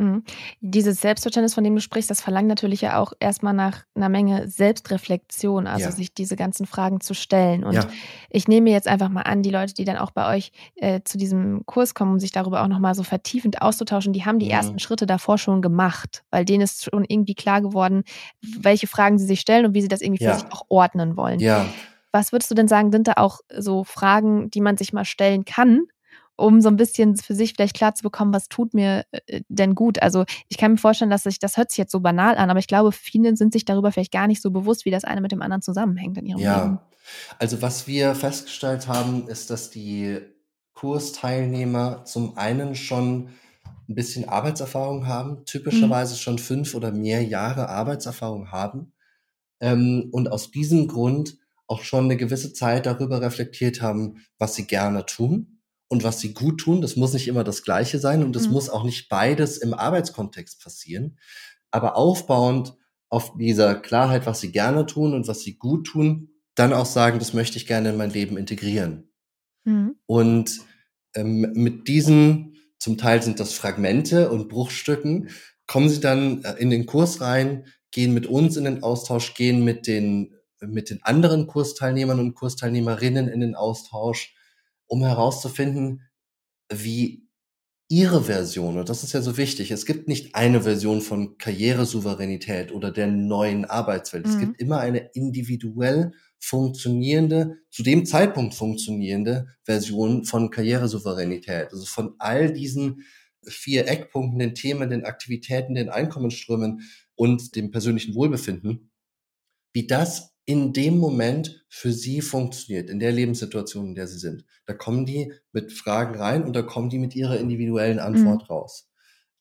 Mhm. Dieses Selbstverständnis, von dem du sprichst, das verlangt natürlich ja auch erstmal nach einer Menge Selbstreflexion, also ja. sich diese ganzen Fragen zu stellen. Und ja. ich nehme jetzt einfach mal an, die Leute, die dann auch bei euch äh, zu diesem Kurs kommen, um sich darüber auch nochmal so vertiefend auszutauschen, die haben die mhm. ersten Schritte davor schon gemacht, weil denen ist schon irgendwie klar geworden, welche Fragen sie sich stellen und wie sie das irgendwie ja. für sich auch ordnen wollen. Ja. Was würdest du denn sagen, sind da auch so Fragen, die man sich mal stellen kann, um so ein bisschen für sich vielleicht klar zu bekommen, was tut mir äh, denn gut. Also ich kann mir vorstellen, dass sich, das hört sich jetzt so banal an, aber ich glaube, viele sind sich darüber vielleicht gar nicht so bewusst, wie das eine mit dem anderen zusammenhängt in ihrem ja. Leben. Also was wir festgestellt haben, ist, dass die Kursteilnehmer zum einen schon ein bisschen Arbeitserfahrung haben, typischerweise mhm. schon fünf oder mehr Jahre Arbeitserfahrung haben ähm, und aus diesem Grund auch schon eine gewisse Zeit darüber reflektiert haben, was sie gerne tun und was sie gut tun. Das muss nicht immer das Gleiche sein und es mhm. muss auch nicht beides im Arbeitskontext passieren. Aber aufbauend auf dieser Klarheit, was sie gerne tun und was sie gut tun, dann auch sagen, das möchte ich gerne in mein Leben integrieren. Mhm. Und ähm, mit diesen, zum Teil sind das Fragmente und Bruchstücken, kommen sie dann äh, in den Kurs rein, gehen mit uns in den Austausch, gehen mit den, mit den anderen Kursteilnehmern und Kursteilnehmerinnen in den Austausch um herauszufinden, wie ihre Version, und das ist ja so wichtig, es gibt nicht eine Version von Karrieresouveränität oder der neuen Arbeitswelt. Mhm. Es gibt immer eine individuell funktionierende, zu dem Zeitpunkt funktionierende Version von Karrieresouveränität. Also von all diesen vier Eckpunkten, den Themen, den Aktivitäten, den Einkommensströmen und dem persönlichen Wohlbefinden, wie das in dem Moment für sie funktioniert, in der Lebenssituation, in der sie sind. Da kommen die mit Fragen rein und da kommen die mit ihrer individuellen Antwort mhm. raus.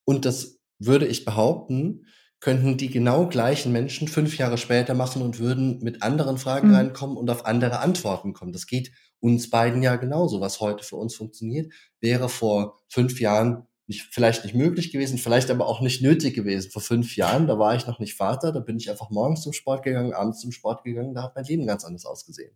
Und das würde ich behaupten, könnten die genau gleichen Menschen fünf Jahre später machen und würden mit anderen Fragen mhm. reinkommen und auf andere Antworten kommen. Das geht uns beiden ja genauso. Was heute für uns funktioniert, wäre vor fünf Jahren nicht, vielleicht nicht möglich gewesen, vielleicht aber auch nicht nötig gewesen. Vor fünf Jahren, da war ich noch nicht Vater, da bin ich einfach morgens zum Sport gegangen, abends zum Sport gegangen, da hat mein Leben ganz anders ausgesehen.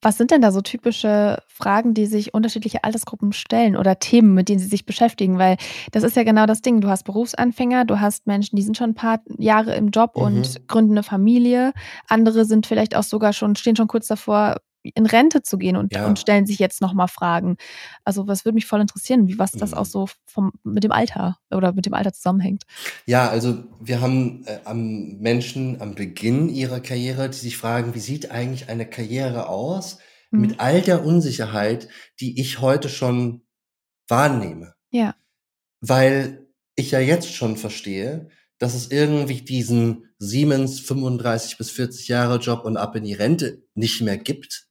Was sind denn da so typische Fragen, die sich unterschiedliche Altersgruppen stellen oder Themen, mit denen sie sich beschäftigen? Weil das ist ja genau das Ding. Du hast Berufsanfänger, du hast Menschen, die sind schon ein paar Jahre im Job mhm. und gründen eine Familie. Andere sind vielleicht auch sogar schon, stehen schon kurz davor, in Rente zu gehen und, ja. und stellen sich jetzt nochmal Fragen. Also was würde mich voll interessieren, wie was das mhm. auch so vom, mit dem Alter oder mit dem Alter zusammenhängt. Ja, also wir haben äh, am Menschen am Beginn ihrer Karriere, die sich fragen, wie sieht eigentlich eine Karriere aus mhm. mit all der Unsicherheit, die ich heute schon wahrnehme. Ja. Weil ich ja jetzt schon verstehe, dass es irgendwie diesen Siemens 35 bis 40 Jahre Job und ab in die Rente nicht mehr gibt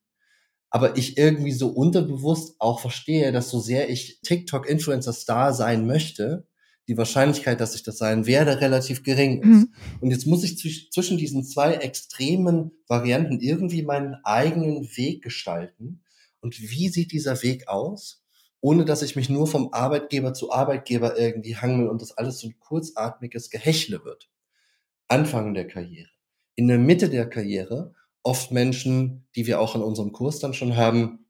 aber ich irgendwie so unterbewusst auch verstehe, dass so sehr ich TikTok-Influencer-Star sein möchte, die Wahrscheinlichkeit, dass ich das sein werde, relativ gering ist. Mhm. Und jetzt muss ich zwischen diesen zwei extremen Varianten irgendwie meinen eigenen Weg gestalten. Und wie sieht dieser Weg aus? Ohne dass ich mich nur vom Arbeitgeber zu Arbeitgeber irgendwie hangel und das alles so ein kurzatmiges Gehechle wird. Anfang der Karriere. In der Mitte der Karriere oft Menschen, die wir auch in unserem Kurs dann schon haben,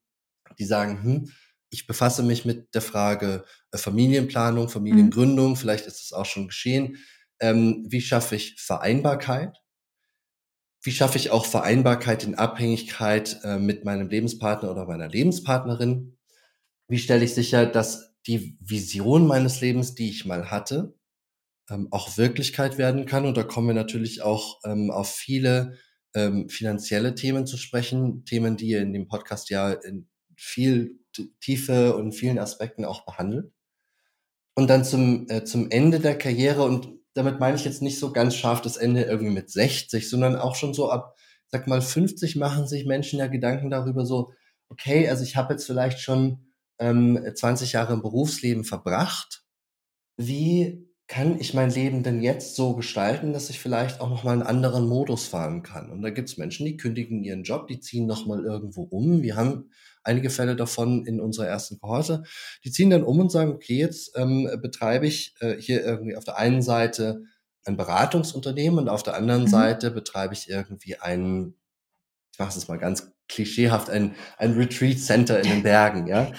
die sagen, hm, ich befasse mich mit der Frage äh, Familienplanung, Familiengründung, mhm. vielleicht ist es auch schon geschehen. Ähm, wie schaffe ich Vereinbarkeit? Wie schaffe ich auch Vereinbarkeit in Abhängigkeit äh, mit meinem Lebenspartner oder meiner Lebenspartnerin? Wie stelle ich sicher, dass die Vision meines Lebens, die ich mal hatte, ähm, auch Wirklichkeit werden kann? Und da kommen wir natürlich auch ähm, auf viele ähm, finanzielle Themen zu sprechen, Themen, die ihr in dem Podcast ja in viel Tiefe und vielen Aspekten auch behandelt. Und dann zum, äh, zum Ende der Karriere, und damit meine ich jetzt nicht so ganz scharf das Ende irgendwie mit 60, sondern auch schon so ab, sag mal, 50 machen sich Menschen ja Gedanken darüber so, okay, also ich habe jetzt vielleicht schon ähm, 20 Jahre im Berufsleben verbracht. Wie kann ich mein Leben denn jetzt so gestalten, dass ich vielleicht auch noch mal einen anderen Modus fahren kann? Und da gibt es Menschen, die kündigen ihren Job, die ziehen noch mal irgendwo um. Wir haben einige Fälle davon in unserer ersten Kohorte. Die ziehen dann um und sagen, okay, jetzt ähm, betreibe ich äh, hier irgendwie auf der einen Seite ein Beratungsunternehmen und auf der anderen mhm. Seite betreibe ich irgendwie ein, ich mache es mal ganz klischeehaft, ein, ein Retreat Center in den *laughs* Bergen, ja.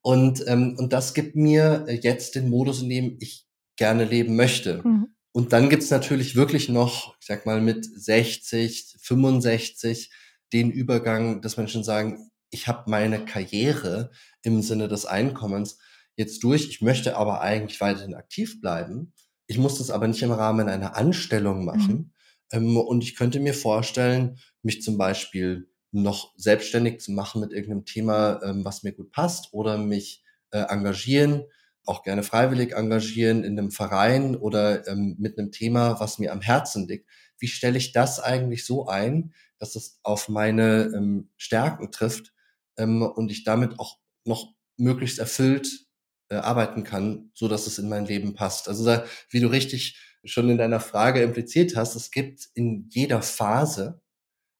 Und, ähm, und das gibt mir jetzt den Modus, in dem ich gerne leben möchte. Mhm. Und dann gibt's natürlich wirklich noch, ich sag mal, mit 60, 65 den Übergang, dass Menschen sagen, ich habe meine Karriere im Sinne des Einkommens jetzt durch, ich möchte aber eigentlich weiterhin aktiv bleiben. Ich muss das aber nicht im Rahmen einer Anstellung machen. Mhm. Ähm, und ich könnte mir vorstellen, mich zum Beispiel noch selbstständig zu machen mit irgendeinem Thema, ähm, was mir gut passt oder mich äh, engagieren auch gerne freiwillig engagieren in einem Verein oder ähm, mit einem Thema, was mir am Herzen liegt. Wie stelle ich das eigentlich so ein, dass es auf meine ähm, Stärken trifft ähm, und ich damit auch noch möglichst erfüllt äh, arbeiten kann, so dass es in mein Leben passt. Also da, wie du richtig schon in deiner Frage impliziert hast, es gibt in jeder Phase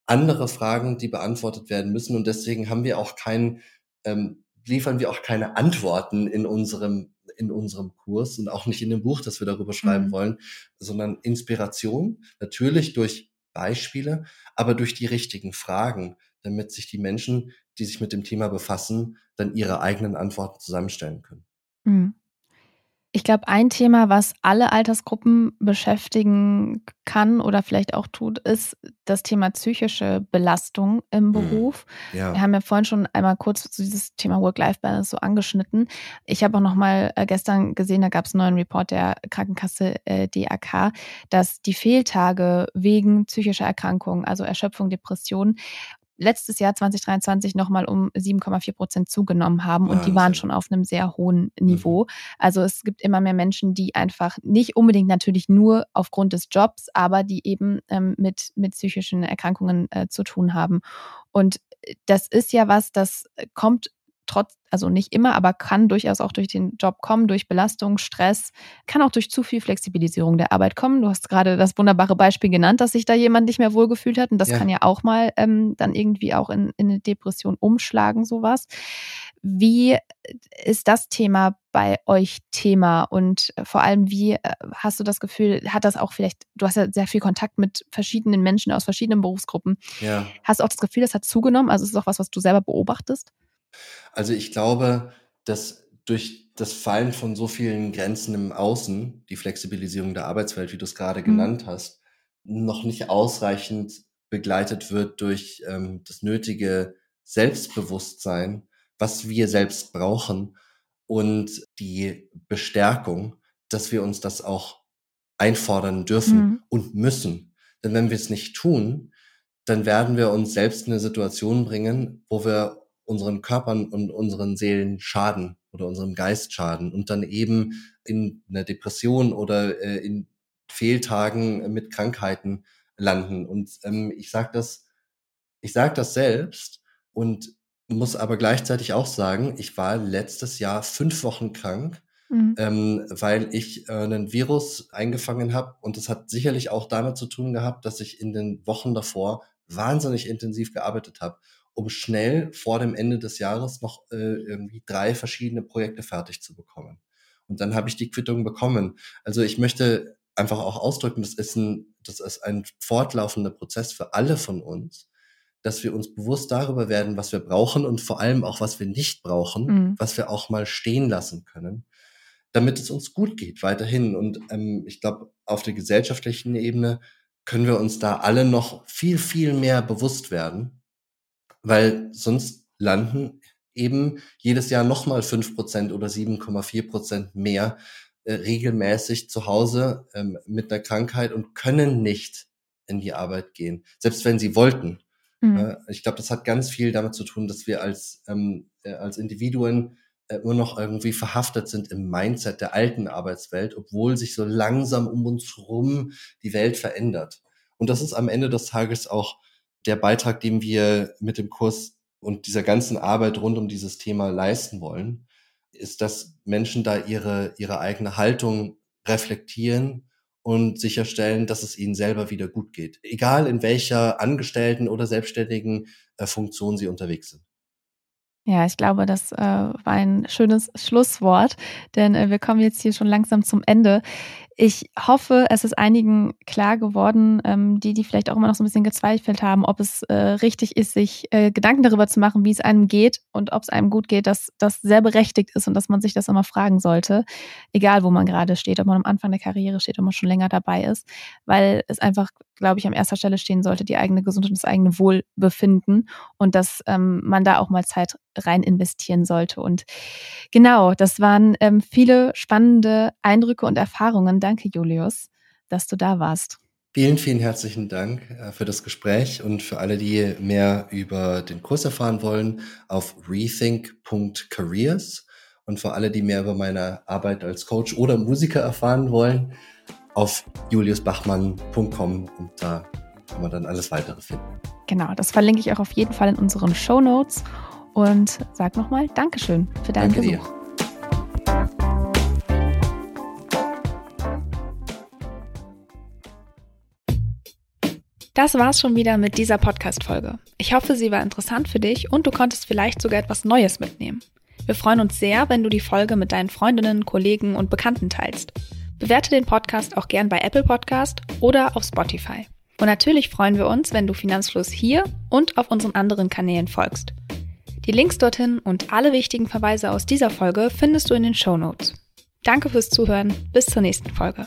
andere Fragen, die beantwortet werden müssen und deswegen haben wir auch keinen ähm, liefern wir auch keine Antworten in unserem in unserem Kurs und auch nicht in dem Buch, das wir darüber schreiben mhm. wollen, sondern Inspiration, natürlich durch Beispiele, aber durch die richtigen Fragen, damit sich die Menschen, die sich mit dem Thema befassen, dann ihre eigenen Antworten zusammenstellen können. Mhm. Ich glaube, ein Thema, was alle Altersgruppen beschäftigen kann oder vielleicht auch tut, ist das Thema psychische Belastung im mhm. Beruf. Ja. Wir haben ja vorhin schon einmal kurz dieses Thema Work-Life-Balance so angeschnitten. Ich habe auch noch mal äh, gestern gesehen, da gab es einen neuen Report der Krankenkasse äh, DAK, dass die Fehltage wegen psychischer Erkrankungen, also Erschöpfung, Depression, letztes Jahr 2023 nochmal um 7,4 Prozent zugenommen haben und die waren schon auf einem sehr hohen Niveau. Mhm. Also es gibt immer mehr Menschen, die einfach nicht unbedingt natürlich nur aufgrund des Jobs, aber die eben ähm, mit, mit psychischen Erkrankungen äh, zu tun haben. Und das ist ja was, das kommt trotz, also nicht immer, aber kann durchaus auch durch den Job kommen, durch Belastung, Stress, kann auch durch zu viel Flexibilisierung der Arbeit kommen. Du hast gerade das wunderbare Beispiel genannt, dass sich da jemand nicht mehr wohlgefühlt hat. Und das ja. kann ja auch mal ähm, dann irgendwie auch in, in eine Depression umschlagen, sowas. Wie ist das Thema bei euch Thema und vor allem, wie äh, hast du das Gefühl, hat das auch vielleicht, du hast ja sehr viel Kontakt mit verschiedenen Menschen aus verschiedenen Berufsgruppen. Ja. Hast du auch das Gefühl, das hat zugenommen? Also ist es auch was, was du selber beobachtest? Also ich glaube, dass durch das Fallen von so vielen Grenzen im Außen, die Flexibilisierung der Arbeitswelt, wie du es gerade mhm. genannt hast, noch nicht ausreichend begleitet wird durch ähm, das nötige Selbstbewusstsein, was wir selbst brauchen und die Bestärkung, dass wir uns das auch einfordern dürfen mhm. und müssen. Denn wenn wir es nicht tun, dann werden wir uns selbst in eine Situation bringen, wo wir unseren Körpern und unseren Seelen schaden oder unserem Geist schaden und dann eben in einer Depression oder äh, in Fehltagen mit Krankheiten landen. Und ähm, ich sage das, ich sage das selbst und muss aber gleichzeitig auch sagen, ich war letztes Jahr fünf Wochen krank, mhm. ähm, weil ich äh, einen Virus eingefangen habe. Und das hat sicherlich auch damit zu tun gehabt, dass ich in den Wochen davor wahnsinnig intensiv gearbeitet habe, um schnell vor dem Ende des Jahres noch äh, irgendwie drei verschiedene Projekte fertig zu bekommen. Und dann habe ich die Quittung bekommen. Also ich möchte einfach auch ausdrücken, das ist ein, das ist ein fortlaufender Prozess für alle von uns dass wir uns bewusst darüber werden, was wir brauchen und vor allem auch, was wir nicht brauchen, mhm. was wir auch mal stehen lassen können, damit es uns gut geht weiterhin. Und ähm, ich glaube, auf der gesellschaftlichen Ebene können wir uns da alle noch viel, viel mehr bewusst werden, weil sonst landen eben jedes Jahr nochmal fünf Prozent oder 7,4 Prozent mehr äh, regelmäßig zu Hause ähm, mit einer Krankheit und können nicht in die Arbeit gehen, selbst wenn sie wollten. Mhm. Ich glaube, das hat ganz viel damit zu tun, dass wir als, ähm, äh, als Individuen äh, immer noch irgendwie verhaftet sind im Mindset der alten Arbeitswelt, obwohl sich so langsam um uns rum die Welt verändert. Und das ist am Ende des Tages auch der Beitrag, den wir mit dem Kurs und dieser ganzen Arbeit rund um dieses Thema leisten wollen, ist, dass Menschen da ihre, ihre eigene Haltung reflektieren und sicherstellen, dass es ihnen selber wieder gut geht. Egal in welcher Angestellten oder selbstständigen äh, Funktion sie unterwegs sind. Ja, ich glaube, das äh, war ein schönes Schlusswort, denn äh, wir kommen jetzt hier schon langsam zum Ende. Ich hoffe, es ist einigen klar geworden, ähm, die, die vielleicht auch immer noch so ein bisschen gezweifelt haben, ob es äh, richtig ist, sich äh, Gedanken darüber zu machen, wie es einem geht und ob es einem gut geht, dass das sehr berechtigt ist und dass man sich das immer fragen sollte, egal wo man gerade steht, ob man am Anfang der Karriere steht, ob man schon länger dabei ist, weil es einfach, glaube ich, an erster Stelle stehen sollte, die eigene Gesundheit und das eigene Wohlbefinden und dass ähm, man da auch mal Zeit rein investieren sollte. Und genau, das waren ähm, viele spannende Eindrücke und Erfahrungen. Danke, Julius, dass du da warst. Vielen, vielen herzlichen Dank äh, für das Gespräch und für alle, die mehr über den Kurs erfahren wollen, auf rethink.careers und für alle, die mehr über meine Arbeit als Coach oder Musiker erfahren wollen, auf juliusbachmann.com und da kann man dann alles weitere finden. Genau, das verlinke ich auch auf jeden Fall in unseren Show Notes und sag nochmal Dankeschön für deinen Danke Besuch. Dir. Das war's schon wieder mit dieser Podcast-Folge. Ich hoffe, sie war interessant für dich und du konntest vielleicht sogar etwas Neues mitnehmen. Wir freuen uns sehr, wenn du die Folge mit deinen Freundinnen, Kollegen und Bekannten teilst. Bewerte den Podcast auch gern bei Apple Podcast oder auf Spotify. Und natürlich freuen wir uns, wenn du Finanzfluss hier und auf unseren anderen Kanälen folgst. Die Links dorthin und alle wichtigen Verweise aus dieser Folge findest du in den Show Notes. Danke fürs Zuhören. Bis zur nächsten Folge.